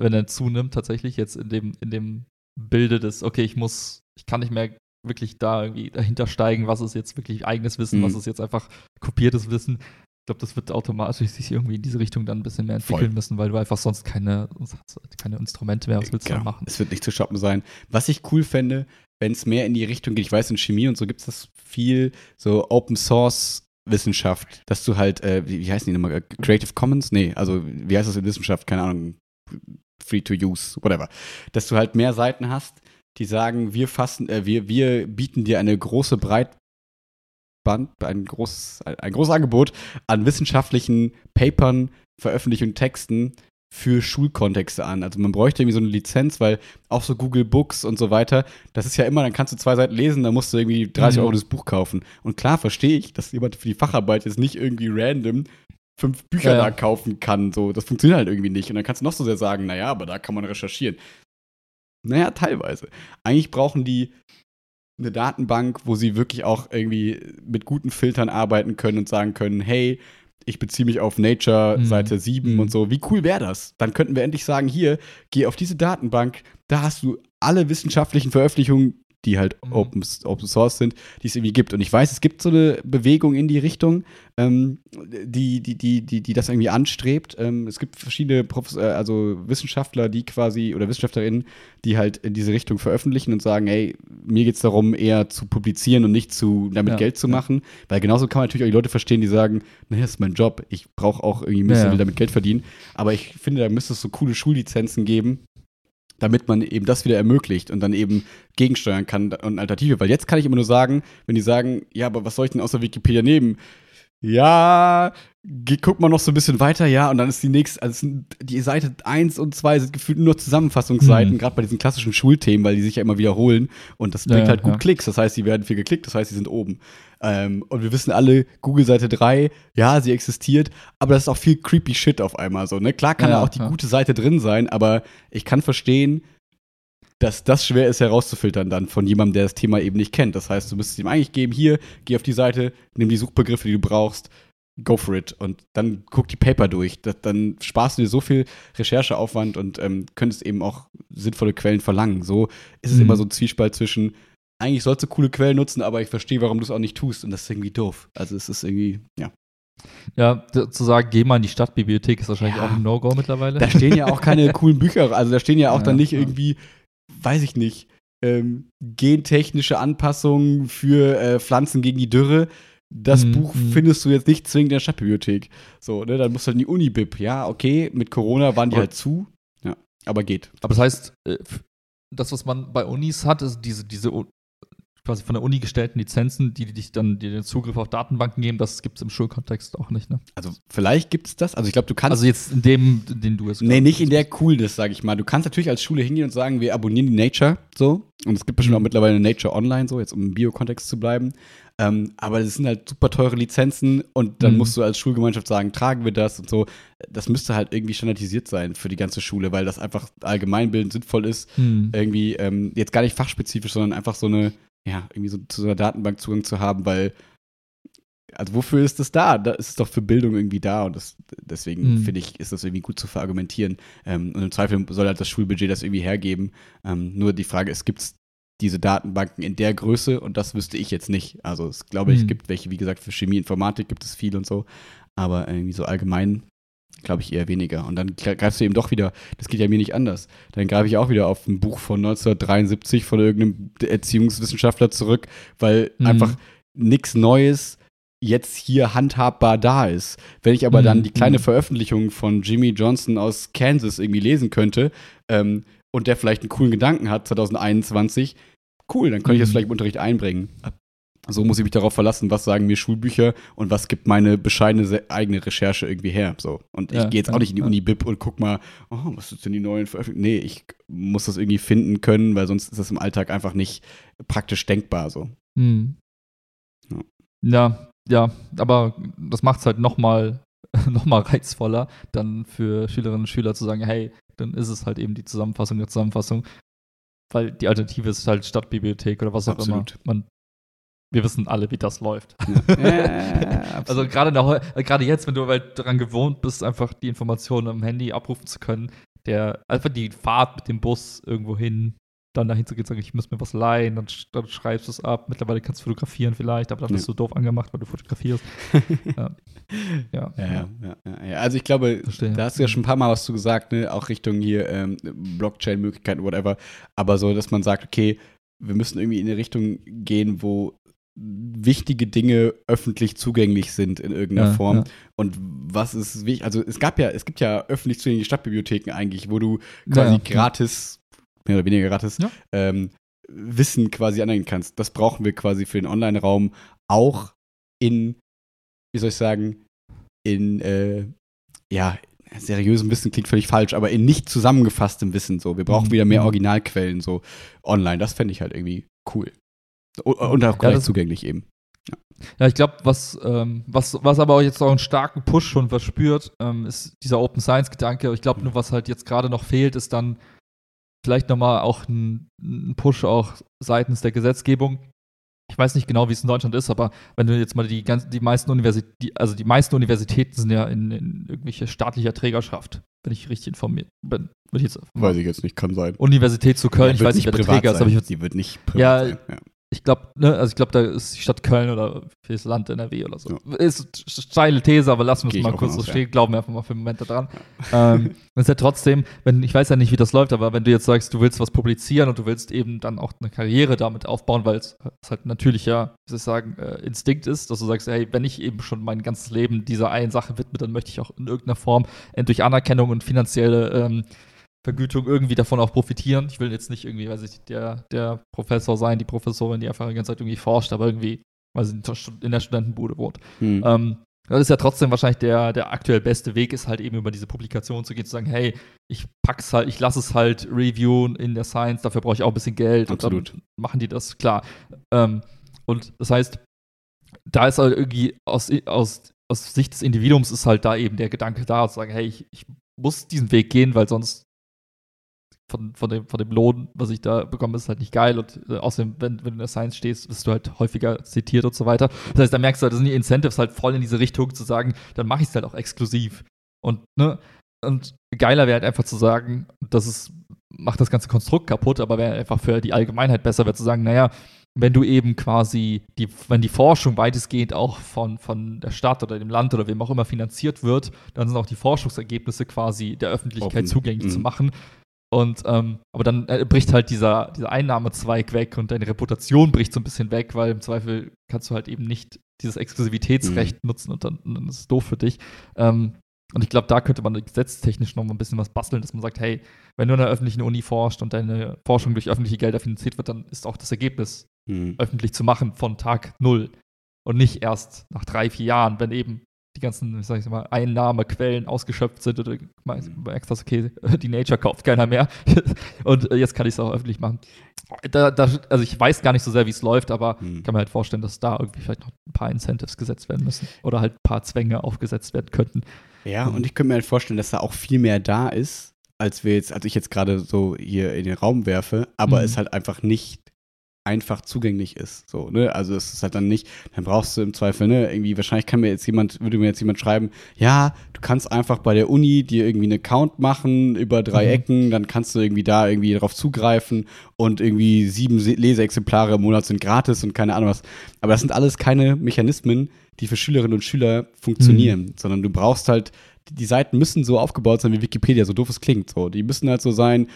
wenn er zunimmt, tatsächlich jetzt in dem, in dem Bilde des, okay, ich muss, ich kann nicht mehr wirklich da irgendwie dahinter steigen, was ist jetzt wirklich eigenes Wissen, mhm. was ist jetzt einfach kopiertes Wissen glaube, das wird automatisch sich irgendwie in diese Richtung dann ein bisschen mehr entwickeln Voll. müssen, weil du einfach sonst keine, keine Instrumente mehr, was willst du genau. machen? Es wird nicht zu shoppen sein. Was ich cool fände, wenn es mehr in die Richtung geht, ich weiß, in Chemie und so gibt es das viel, so Open Source Wissenschaft, dass du halt, äh, wie, wie heißen die nochmal, Creative Commons? Nee, also wie heißt das in Wissenschaft? Keine Ahnung, Free to Use, whatever. Dass du halt mehr Seiten hast, die sagen, wir fassen, äh, wir, wir bieten dir eine große Breit Band, ein großes, ein großes Angebot an wissenschaftlichen Papern, Veröffentlichungen, Texten für Schulkontexte an. Also man bräuchte irgendwie so eine Lizenz, weil auch so Google Books und so weiter, das ist ja immer, dann kannst du zwei Seiten lesen, dann musst du irgendwie 30 mhm. Euro das Buch kaufen. Und klar verstehe ich, dass jemand für die Facharbeit jetzt nicht irgendwie random fünf Bücher ja. da kaufen kann. So, das funktioniert halt irgendwie nicht. Und dann kannst du noch so sehr sagen, naja, aber da kann man recherchieren. Naja, teilweise. Eigentlich brauchen die eine Datenbank, wo sie wirklich auch irgendwie mit guten Filtern arbeiten können und sagen können, hey, ich beziehe mich auf Nature Mhm. Seite 7 Mhm. und so. Wie cool wäre das? Dann könnten wir endlich sagen, hier, geh auf diese Datenbank, da hast du alle wissenschaftlichen Veröffentlichungen, die halt Mhm. Open, Open Source sind, die es irgendwie gibt. Und ich weiß, es gibt so eine Bewegung in die Richtung, ähm, die, die, die, die, die das irgendwie anstrebt. Ähm, es gibt verschiedene Profes äh, also Wissenschaftler, die quasi, oder Wissenschaftlerinnen, die halt in diese Richtung veröffentlichen und sagen, ey, mir geht es darum, eher zu publizieren und nicht zu, damit Ja, Geld zu ja. machen. Weil genauso kann man natürlich auch die Leute verstehen, die sagen, naja, das ist mein Job, ich brauche auch irgendwie ein bisschen Ja, ja. will damit Geld verdienen. Aber ich finde, da müsste es so coole Schullizenzen geben, damit man eben das wieder ermöglicht und dann eben gegensteuern kann und Alternative. Weil jetzt kann ich immer nur sagen, wenn die sagen, ja, aber was soll ich denn außer Wikipedia nehmen? Ja, guck mal noch so ein bisschen weiter, ja, und dann ist die nächste, also die Seite 1 und 2 sind gefühlt nur Zusammenfassungsseiten, Mhm. gerade bei diesen klassischen Schulthemen, weil die sich ja immer wiederholen und das bringt Ja, halt gut ja. Klicks, das heißt, die werden viel geklickt, das heißt, die sind oben. Ähm, und wir wissen alle, Google-Seite 3, ja, sie existiert, aber das ist auch viel creepy Shit auf einmal so, ne? Klar kann Ja, da auch die gute Seite drin sein, aber ich kann verstehen, dass das schwer ist herauszufiltern dann von jemandem, der das Thema eben nicht kennt. Das heißt, du müsstest ihm eigentlich geben, hier, geh auf die Seite, nimm die Suchbegriffe, die du brauchst, go for it. Und dann guck die Paper durch. Das, dann sparst du dir so viel Rechercheaufwand und ähm, könntest eben auch sinnvolle Quellen verlangen. So ist es Mhm. immer so ein Zwiespalt zwischen, eigentlich sollst du coole Quellen nutzen, aber ich verstehe, warum du es auch nicht tust. Und das ist irgendwie doof. Also es ist irgendwie, ja. Ja, zu sagen, geh mal in die Stadtbibliothek ist wahrscheinlich Ja. auch ein No-Go mittlerweile. Da stehen ja auch keine coolen Bücher, also da stehen ja auch Ja, dann nicht ja. irgendwie, weiß ich nicht, ähm, gentechnische Anpassungen für äh, Pflanzen gegen die Dürre. Das Mhm, Buch mhm. findest du jetzt nicht zwingend in der Stadtbibliothek. So, ne, dann musst du halt in die Unibib. Ja, okay, mit Corona waren die Aber- halt zu. Ja, aber geht. Aber das heißt, äh, das, was man bei Unis hat, ist diese, diese quasi von der Uni gestellten Lizenzen, die, die dich dann dir den Zugriff auf Datenbanken geben, das gibt es im Schulkontext auch nicht, ne? Also vielleicht gibt's das. Also ich glaube, du kannst. Also jetzt in dem, den du jetzt Nee, nicht in der Coolness, sag ich mal. Du kannst natürlich als Schule hingehen und sagen, wir abonnieren die Nature, so. Und es gibt bestimmt auch Mhm. mittlerweile eine Nature Online, so, jetzt um im Bio-Kontext zu bleiben. Ähm, aber das sind halt super teure Lizenzen und dann Mhm. musst du als Schulgemeinschaft sagen, tragen wir das und so. Das müsste halt irgendwie standardisiert sein für die ganze Schule, weil das einfach allgemeinbildend sinnvoll ist. Hm. Irgendwie, ähm, jetzt gar nicht fachspezifisch, sondern einfach so eine, ja, irgendwie so zu so einer Datenbank Zugang zu haben, weil also wofür ist das da? Da ist es doch für Bildung irgendwie da und das, deswegen Mhm. finde ich, ist das irgendwie gut zu verargumentieren. Ähm, und im Zweifel soll halt das Schulbudget das irgendwie hergeben. Ähm, nur die Frage ist, gibt es diese Datenbanken in der Größe und das wüsste ich jetzt nicht. Also ich glaube, es Mhm. gibt welche, wie gesagt, für Chemie, Informatik gibt es viel und so, aber irgendwie so allgemein glaube ich eher weniger. Und dann greifst du eben doch wieder, das geht ja mir nicht anders. Dann greife ich auch wieder auf ein Buch von 1973 von irgendeinem Erziehungswissenschaftler zurück, weil Mhm. einfach nichts Neues jetzt hier handhabbar da ist. Wenn ich aber dann Mhm, die kleine mhm. Veröffentlichung von Jimmy Johnson aus Kansas irgendwie lesen könnte ähm, und der vielleicht einen coolen Gedanken hat 2021, cool, dann könnte ich das Mhm. vielleicht im Unterricht einbringen. So muss ich mich darauf verlassen, was sagen mir Schulbücher und was gibt meine bescheidene eigene Recherche irgendwie her. So. Und ich Ja, gehe jetzt auch nicht in die ja. Uni-Bib und guck mal, oh, was ist denn die neuen Veröffentlichungen? Nee, ich muss das irgendwie finden können, weil sonst ist das im Alltag einfach nicht praktisch denkbar. So. Hm. Ja. Ja, ja, aber das macht es halt nochmal noch mal reizvoller, dann für Schülerinnen und Schüler zu sagen, hey, dann ist es halt eben die Zusammenfassung der Zusammenfassung. Weil die Alternative ist halt Stadtbibliothek oder was auch Absolut. immer. Man, wir wissen alle, wie das läuft. Ja, Also gerade äh, gerade jetzt, wenn du halt daran gewohnt bist, einfach die Informationen am Handy abrufen zu können, der einfach die Fahrt mit dem Bus irgendwo hin, dann dahin zu gehen, sagen, ich muss mir was leihen, dann, dann schreibst du es ab. Mittlerweile kannst du fotografieren vielleicht, aber dann Ja. bist du doof angemacht, weil du fotografierst. ja. Ja. Ja, ja, ja, ja, ja. Also ich glaube, Verstehe. da hast du ja schon ein paar Mal was zu gesagt, ne? Auch Richtung hier ähm, Blockchain-Möglichkeiten, whatever. Aber so, dass man sagt, okay, wir müssen irgendwie in eine Richtung gehen, wo wichtige Dinge öffentlich zugänglich sind in irgendeiner Ja, Form. ja. Und was ist wichtig? Also es gab ja, es gibt ja öffentlich zugängliche Stadtbibliotheken eigentlich, wo du quasi Ja, gratis, mehr oder weniger gratis, ähm, Wissen quasi aneignen kannst. Das brauchen wir quasi für den Online-Raum auch in, wie soll ich sagen, in, äh, ja, seriösem Wissen klingt völlig falsch, aber in nicht zusammengefasstem Wissen so. Wir brauchen Mhm. wieder mehr Mhm. Originalquellen so online. Das fände ich halt irgendwie cool. O- Und auch Ja, gleich das- zugänglich eben. Ja, ich glaube, was, ähm, was, was aber auch jetzt auch einen starken Push schon verspürt, ähm, ist dieser Open Science-Gedanke. Ich glaube, nur was halt jetzt gerade noch fehlt, ist dann vielleicht nochmal auch ein, ein Push auch seitens der Gesetzgebung. Ich weiß nicht genau, wie es in Deutschland ist, aber wenn du jetzt mal die ganzen, die meisten Universitäten, also die meisten Universitäten sind ja in, in irgendwelche staatlicher Trägerschaft, wenn ich richtig informiert bin. Ich jetzt weiß ich jetzt nicht, kann sein. Universität zu Köln, ja, ich weiß nicht, wer der Träger ist, aber ich Die wird nicht privat ja, sein. Ja ich glaube, ne, also ich glaube, da ist die Stadt Köln oder das Land NRW oder so. Ja. Ist steile These, aber lassen wir es mal kurz so stehen. Ja. Glauben wir einfach mal für einen Moment daran. Ähm, ist ja trotzdem, wenn, ich weiß ja nicht, wie das läuft, aber wenn du jetzt sagst, du willst was publizieren und du willst eben dann auch eine Karriere damit aufbauen, weil es halt natürlicher, wie soll ich sagen, äh, Instinkt ist, dass du sagst, hey, wenn ich eben schon mein ganzes Leben dieser einen Sache widme, dann möchte ich auch in irgendeiner Form durch Anerkennung und finanzielle ähm, Vergütung irgendwie davon auch profitieren. Ich will jetzt nicht irgendwie, weiß ich, der, der Professor sein, die Professorin, die einfach die ganze Zeit irgendwie forscht, aber irgendwie, weil sie in der Studentenbude wohnt. Hm. Ähm, das ist ja trotzdem wahrscheinlich der, der aktuell beste Weg, ist halt eben über diese Publikation zu gehen, zu sagen, hey, ich pack's halt, ich lasse es halt reviewen in der Science, dafür brauche ich auch ein bisschen Geld. Absolut. Und dann machen die das, klar. Ähm, und das heißt, da ist halt irgendwie aus, aus, aus Sicht des Individuums ist halt da eben der Gedanke da, zu sagen, hey, ich, ich muss diesen Weg gehen, weil sonst von, von, dem, von dem Lohn, was ich da bekomme, ist halt nicht geil. Und äh, außerdem, wenn, wenn du in der Science stehst, wirst du halt häufiger zitiert und so weiter. Das heißt, da merkst du halt, das sind die Incentives halt voll in diese Richtung zu sagen, dann mache ich es halt auch exklusiv. Und, ne, und geiler wäre halt einfach zu sagen, das ist, macht das ganze Konstrukt kaputt, aber wäre einfach für die Allgemeinheit besser, wäre zu sagen, naja, wenn du eben quasi, die, wenn die Forschung weitestgehend auch von, von der Stadt oder dem Land oder wem auch immer finanziert wird, dann sind auch die Forschungsergebnisse quasi der Öffentlichkeit Offen. zugänglich mhm. zu machen. Und ähm, aber dann äh, bricht halt dieser, dieser Einnahmezweig weg und deine Reputation bricht so ein bisschen weg, weil im Zweifel kannst du halt eben nicht dieses Exklusivitätsrecht mhm. nutzen und dann, dann, ist es doof für dich. Ähm, und ich glaube, da könnte man gesetztechnisch noch mal ein bisschen was basteln, dass man sagt, hey, wenn du in einer öffentlichen Uni forscht und deine Forschung durch öffentliche Gelder finanziert wird, dann ist auch das Ergebnis mhm. öffentlich zu machen von Tag null und nicht erst nach drei, vier Jahren, wenn eben die ganzen, sag ich mal, Einnahmequellen ausgeschöpft sind oder merkst das, okay, die Nature kauft keiner mehr und äh, jetzt kann ich es auch öffentlich machen. Da, da, also ich weiß gar nicht so sehr, wie es läuft, aber hm. kann mir halt vorstellen, dass da irgendwie vielleicht noch ein paar Incentives gesetzt werden müssen oder halt ein paar Zwänge aufgesetzt werden könnten. Ja, und ich könnte mir halt vorstellen, dass da auch viel mehr da ist, als wir jetzt, als ich jetzt gerade so hier in den Raum werfe, aber mhm. es halt einfach nicht einfach zugänglich ist. So, ne? Also es ist halt dann nicht, dann brauchst du im Zweifel, ne, irgendwie, wahrscheinlich kann mir jetzt jemand, würde mir jetzt jemand schreiben, ja, du kannst einfach bei der Uni dir irgendwie einen Account machen über drei mhm. Ecken, dann kannst du irgendwie da irgendwie drauf zugreifen und irgendwie sieben Leseexemplare im Monat sind gratis und keine Ahnung was. Aber das sind alles keine Mechanismen, die für Schülerinnen und Schüler funktionieren, mhm. sondern du brauchst halt die Seiten müssen so aufgebaut sein wie Wikipedia, so doof es klingt. So. Die müssen halt so sein,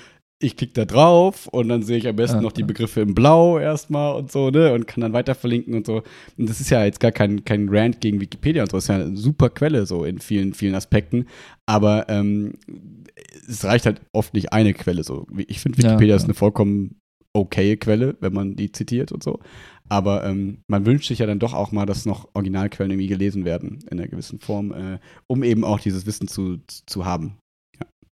ich klicke da drauf und dann sehe ich am besten ja, noch die Begriffe im Blau erstmal und so, ne? Und kann dann weiter verlinken und so. Und das ist ja jetzt gar kein, kein Rant gegen Wikipedia und so. Das ist ja eine super Quelle so in vielen, vielen Aspekten. Aber ähm, es reicht halt oft nicht eine Quelle so. Ich finde, Wikipedia ja, ist eine vollkommen okaye Quelle, wenn man die zitiert und so. Aber ähm, man wünscht sich ja dann doch auch mal, dass noch Originalquellen irgendwie gelesen werden in einer gewissen Form, äh, um eben auch dieses Wissen zu, zu haben.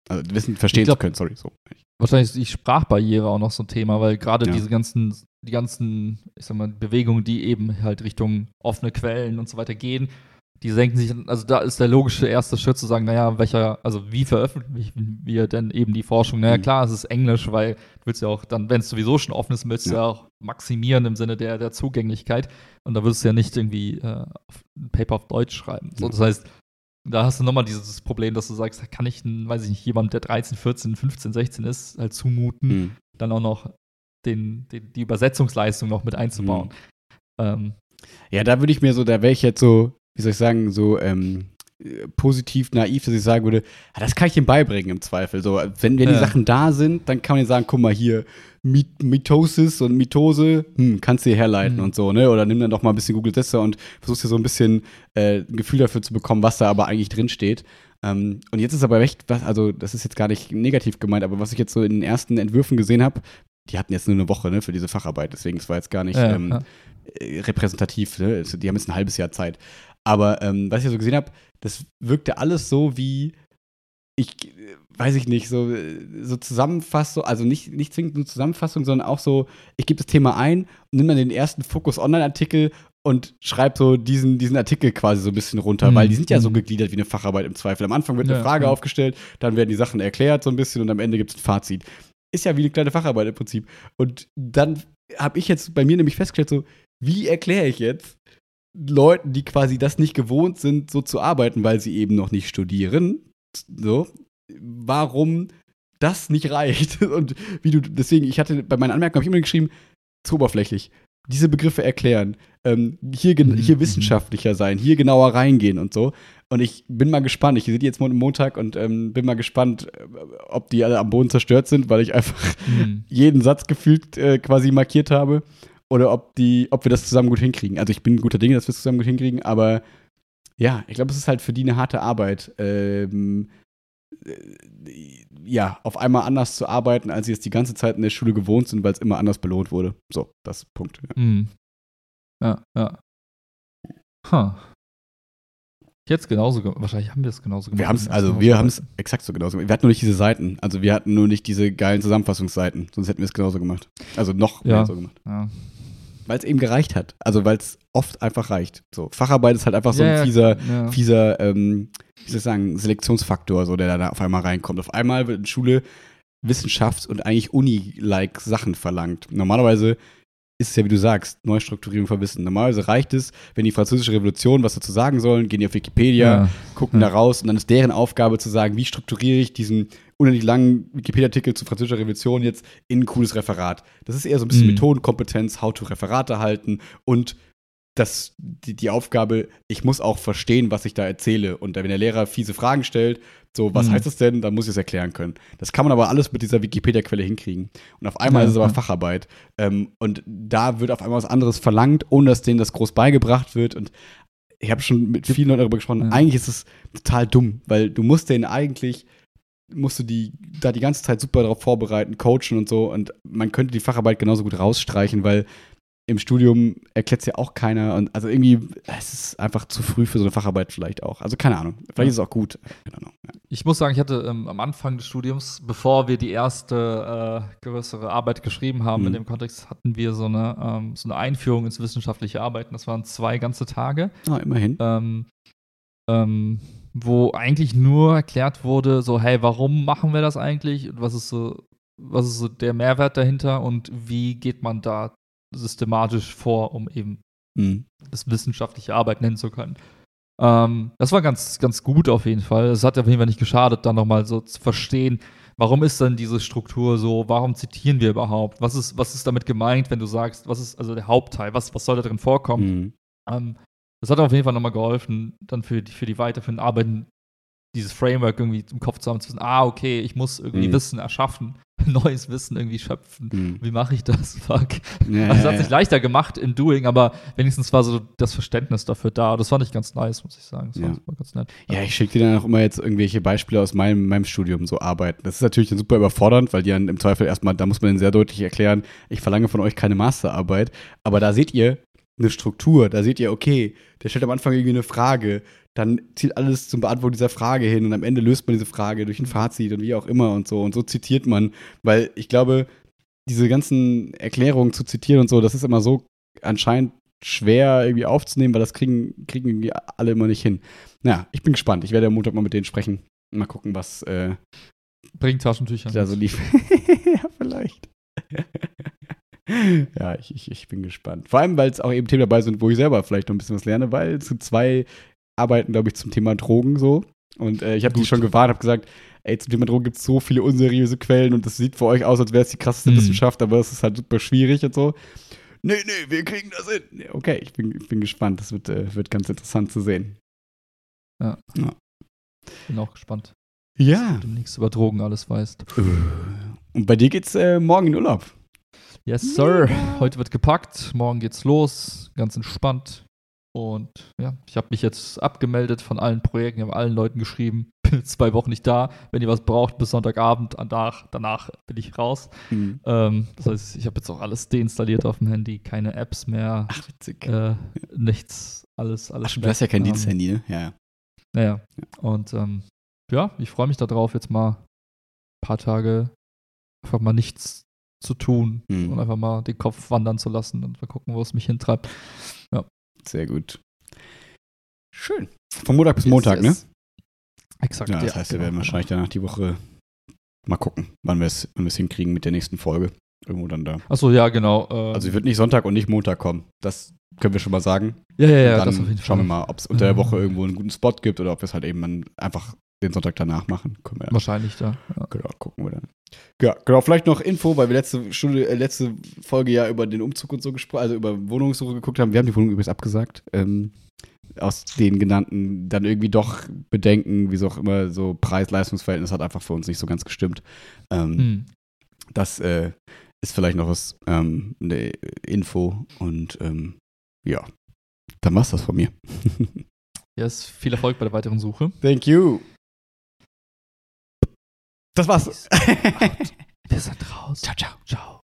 Ja. Also Wissen verstehen glaub, zu können, sorry. So. Wahrscheinlich ist die Sprachbarriere auch noch so ein Thema, weil gerade ja. diese ganzen, die ganzen, ich sag mal, Bewegungen, die eben halt Richtung offene Quellen und so weiter gehen, die senken sich, also da ist der logische erste Schritt zu sagen, naja, welcher, also wie veröffentlichen wir denn eben die Forschung? Naja, mhm. klar, es ist Englisch, weil du willst ja auch dann, wenn es sowieso schon offen ist, willst du ja. ja auch maximieren im Sinne der, der Zugänglichkeit. Und da würdest du ja nicht irgendwie äh, ein Paper auf Deutsch schreiben. So, das heißt, da hast du nochmal dieses Problem, dass du sagst, kann ich, weiß ich nicht, jemand, der 13, 14, 15, 16 ist, halt zumuten, mhm. dann auch noch den, den, die Übersetzungsleistung noch mit einzubauen. Mhm. Ähm, ja, da würde ich mir so, da wäre ich jetzt so, wie soll ich sagen, so ähm, positiv naiv, dass ich sagen würde, ja, das kann ich ihm beibringen im Zweifel. So, wenn, wenn ja. die Sachen da sind, dann kann man ihm sagen, guck mal hier, Mitosis und Mitose, hm, kannst du dir herleiten mhm. und so, ne? Oder nimm dann doch mal ein bisschen Google Tester und versuchst dir so ein bisschen äh, ein Gefühl dafür zu bekommen, was da aber eigentlich drin steht. Ähm, und jetzt ist aber recht, also das ist jetzt gar nicht negativ gemeint, aber was ich jetzt so in den ersten Entwürfen gesehen habe, die hatten jetzt nur eine Woche ne, für diese Facharbeit, deswegen es war jetzt gar nicht ja, ähm, ja. Äh, repräsentativ. Ne? Die haben jetzt ein halbes Jahr Zeit. Aber ähm, was ich so gesehen habe, das wirkte alles so wie ich weiß ich nicht, so, so Zusammenfassung, also nicht, nicht zwingend eine Zusammenfassung, sondern auch so, ich gebe das Thema ein und nehme dann den ersten Fokus-Online-Artikel und schreibe so diesen, diesen Artikel quasi so ein bisschen runter, Mhm. weil die sind ja so Mhm. gegliedert wie eine Facharbeit im Zweifel. Am Anfang wird eine Ja, Frage ja. aufgestellt, dann werden die Sachen erklärt so ein bisschen und am Ende gibt es ein Fazit. Ist ja wie eine kleine Facharbeit im Prinzip. Und dann habe ich jetzt bei mir nämlich festgestellt, so, wie erkläre ich jetzt Leuten, die quasi das nicht gewohnt sind, so zu arbeiten, weil sie eben noch nicht studieren, so, warum das nicht reicht. Und wie du, deswegen, ich hatte bei meinen Anmerkungen habe ich immer geschrieben, zu oberflächlich. Diese Begriffe erklären, ähm, hier, Mhm, hier mhm. wissenschaftlicher sein, hier genauer reingehen und so. Und ich bin mal gespannt. Ich sehe die jetzt Mon- Montag und ähm, bin mal gespannt, äh, ob die alle am Boden zerstört sind, weil ich einfach Hm. jeden Satz gefühlt äh, quasi markiert habe. Oder ob die, ob wir das zusammen gut hinkriegen. Also ich bin guter Dinge, dass wir es zusammen gut hinkriegen, aber ja, ich glaube, es ist halt für die eine harte Arbeit. Ähm, äh, ja, auf einmal anders zu arbeiten, als sie es die ganze Zeit in der Schule gewohnt sind, weil es immer anders belohnt wurde. So, das Punkt. Ja. Hm. Ja, ja. Huh. Jetzt genauso gemacht. Wahrscheinlich haben wir es genauso gemacht. Wir haben es, also wir haben es exakt so genauso gemacht. Wir hatten nur nicht diese Seiten. Also wir hatten nur nicht diese geilen Zusammenfassungsseiten. Sonst hätten wir es genauso gemacht. Also noch Ja. mehr so gemacht. Ja. Weil es eben gereicht hat. Also weil es oft einfach reicht. So, Facharbeit ist halt einfach so Ja, ein fieser, ja. fieser, ähm, wie soll ich sagen, Selektionsfaktor, so der da auf einmal reinkommt. Auf einmal wird in Schule Wissenschafts- und eigentlich Uni-like Sachen verlangt. Normalerweise ist es ja, wie du sagst, Neustrukturierung von Wissen. Normalerweise reicht es, wenn die französische Revolution was dazu sagen sollen, gehen die auf Wikipedia, Ja. gucken Ja. da raus und dann ist deren Aufgabe zu sagen, wie strukturiere ich diesen unendlich langen Wikipedia-Artikel zu französischer Revolution jetzt in ein cooles Referat. Das ist eher so ein bisschen Mhm. Methodenkompetenz, how to Referate halten und das, die, die Aufgabe, ich muss auch verstehen, was ich da erzähle. Und wenn der Lehrer fiese Fragen stellt, so, was Mhm. heißt das denn, dann muss ich es erklären können. Das kann man aber alles mit dieser Wikipedia-Quelle hinkriegen. Und auf einmal Ja, ist es aber ja. Facharbeit. Ähm, und da wird auf einmal was anderes verlangt, ohne dass denen das groß beigebracht wird. Und ich habe schon mit vielen Leuten darüber gesprochen. Ja. Eigentlich ist es total dumm, weil du musst denen eigentlich musst du die da die ganze Zeit super darauf vorbereiten, coachen und so. Und man könnte die Facharbeit genauso gut rausstreichen, weil im Studium erklärt es ja auch keiner. Und also irgendwie, es ist einfach zu früh für so eine Facharbeit vielleicht auch. Also keine Ahnung. Vielleicht ist es auch gut. Ja. Ich muss sagen, ich hatte ähm, am Anfang des Studiums, bevor wir die erste äh, größere Arbeit geschrieben haben, Mhm. in dem Kontext hatten wir so eine, ähm, so eine Einführung ins wissenschaftliche Arbeiten. Das waren zwei ganze Tage, Ah, immerhin. ähm, ähm, wo eigentlich nur erklärt wurde, so, hey, warum machen wir das eigentlich und was ist so, was ist so der Mehrwert dahinter und wie geht man da systematisch vor, um eben Mhm. das wissenschaftliche Arbeit nennen zu können. Ähm, das war ganz, ganz gut auf jeden Fall. Es hat auf jeden Fall nicht geschadet, dann nochmal so zu verstehen, warum ist denn diese Struktur so, warum zitieren wir überhaupt, was ist, was ist damit gemeint, wenn du sagst, was ist also der Hauptteil, was, was soll da drin vorkommen. Mhm. Ähm, das hat auf jeden Fall nochmal geholfen, dann für die, für die weiterführenden Arbeiten dieses Framework irgendwie im Kopf zu haben, zu wissen, ah, okay, ich muss irgendwie Mhm. Wissen erschaffen, neues Wissen irgendwie schöpfen. Mhm. Wie mache ich das? Fuck. Ja, Also es hat sich leichter gemacht im Doing, aber wenigstens war so das Verständnis dafür da. Das fand ich ganz nice, muss ich sagen. Das Ja. war, war ganz nett. Ja, ich schicke dir dann auch immer jetzt irgendwelche Beispiele aus meinem, meinem Studium so arbeiten. Das ist natürlich dann super überfordernd, weil die dann im Zweifel erstmal, da muss man dann sehr deutlich erklären, ich verlange von euch keine Masterarbeit. Aber da seht ihr eine Struktur, da seht ihr, okay, der stellt am Anfang irgendwie eine Frage, dann zielt alles zum Beantworten dieser Frage hin und am Ende löst man diese Frage durch ein Fazit und wie auch immer und so. Und so zitiert man, weil ich glaube, diese ganzen Erklärungen zu zitieren und so, das ist immer so anscheinend schwer irgendwie aufzunehmen, weil das kriegen, kriegen irgendwie alle immer nicht hin. Naja, ich bin gespannt. Ich werde am Montag mal mit denen sprechen. Mal gucken, was äh, Bringt Taschentücher. da so lief. ja, vielleicht. ja, ich, ich, ich bin gespannt. Vor allem, weil es auch eben Themen dabei sind, wo ich selber vielleicht noch ein bisschen was lerne, weil sind zwei Arbeiten, glaube ich, zum Thema Drogen so. Und äh, ich habe die schon gewarnt, habe gesagt, ey, zum Thema Drogen gibt es so viele unseriöse Quellen und das sieht für euch aus, als wäre es die krasseste Mhm. Wissenschaft, aber es ist halt super schwierig und so. Nee, nee, wir kriegen das hin. Okay, ich bin, ich bin gespannt. Das wird, äh, wird ganz interessant zu sehen. Bin auch gespannt, Ja. was du demnächst über Drogen alles weißt. Und bei dir geht's äh, morgen in Urlaub. Yes, sir. Mega. Heute wird gepackt, morgen geht's los, ganz entspannt. Und ja, ich habe mich jetzt abgemeldet von allen Projekten, habe allen Leuten geschrieben, bin zwei Wochen nicht da. Wenn ihr was braucht, bis Sonntagabend, danach, danach bin ich raus. Mhm. Ähm, das heißt, ich habe jetzt auch alles deinstalliert auf dem Handy, keine Apps mehr, Ach, witzig. äh, nichts, alles, alles. Ach, du hast ja kein weg. Diensthandy, ne? Ja, ja. Naja. Und ähm, ja, ich freue mich darauf, jetzt mal ein paar Tage einfach mal nichts zu tun Mhm. und einfach mal den Kopf wandern zu lassen und mal gucken, wo es mich hintreibt. Sehr gut. Schön. Von Montag bis Montag, Yes, ne? Exakt. Ja, das heißt, wir genau. werden wahrscheinlich danach die Woche mal gucken, wann wir es wann wir es hinkriegen mit der nächsten Folge. Irgendwo dann da. Achso, ja, genau. ähm, Also, sie wird nicht Sonntag und nicht Montag kommen. Das können wir schon mal sagen. ja, ja, ja, dann das auf jeden schauen wir mal, ob es unter der Ähm. Woche irgendwo einen guten Spot gibt oder ob wir es halt eben dann einfach den Sonntag danach machen. Können wir Wahrscheinlich da. Ja. Genau, gucken wir dann. Ja, genau, vielleicht noch Info, weil wir letzte Stunde, äh, letzte Folge ja über den Umzug und so gesprochen, also über Wohnungssuche geguckt haben. Wir haben die Wohnung übrigens abgesagt. Ähm, aus den genannten dann irgendwie doch Bedenken, wie so auch immer, so Preis-Leistungs-Verhältnis hat einfach für uns nicht so ganz gestimmt. Ähm, Hm. Das äh, ist vielleicht noch was, ähm, eine Info und ähm, ja, dann war's das von mir. Yes, viel Erfolg bei der weiteren Suche. Thank you. Das war's. Wir sind raus. ciao, ciao. Ciao.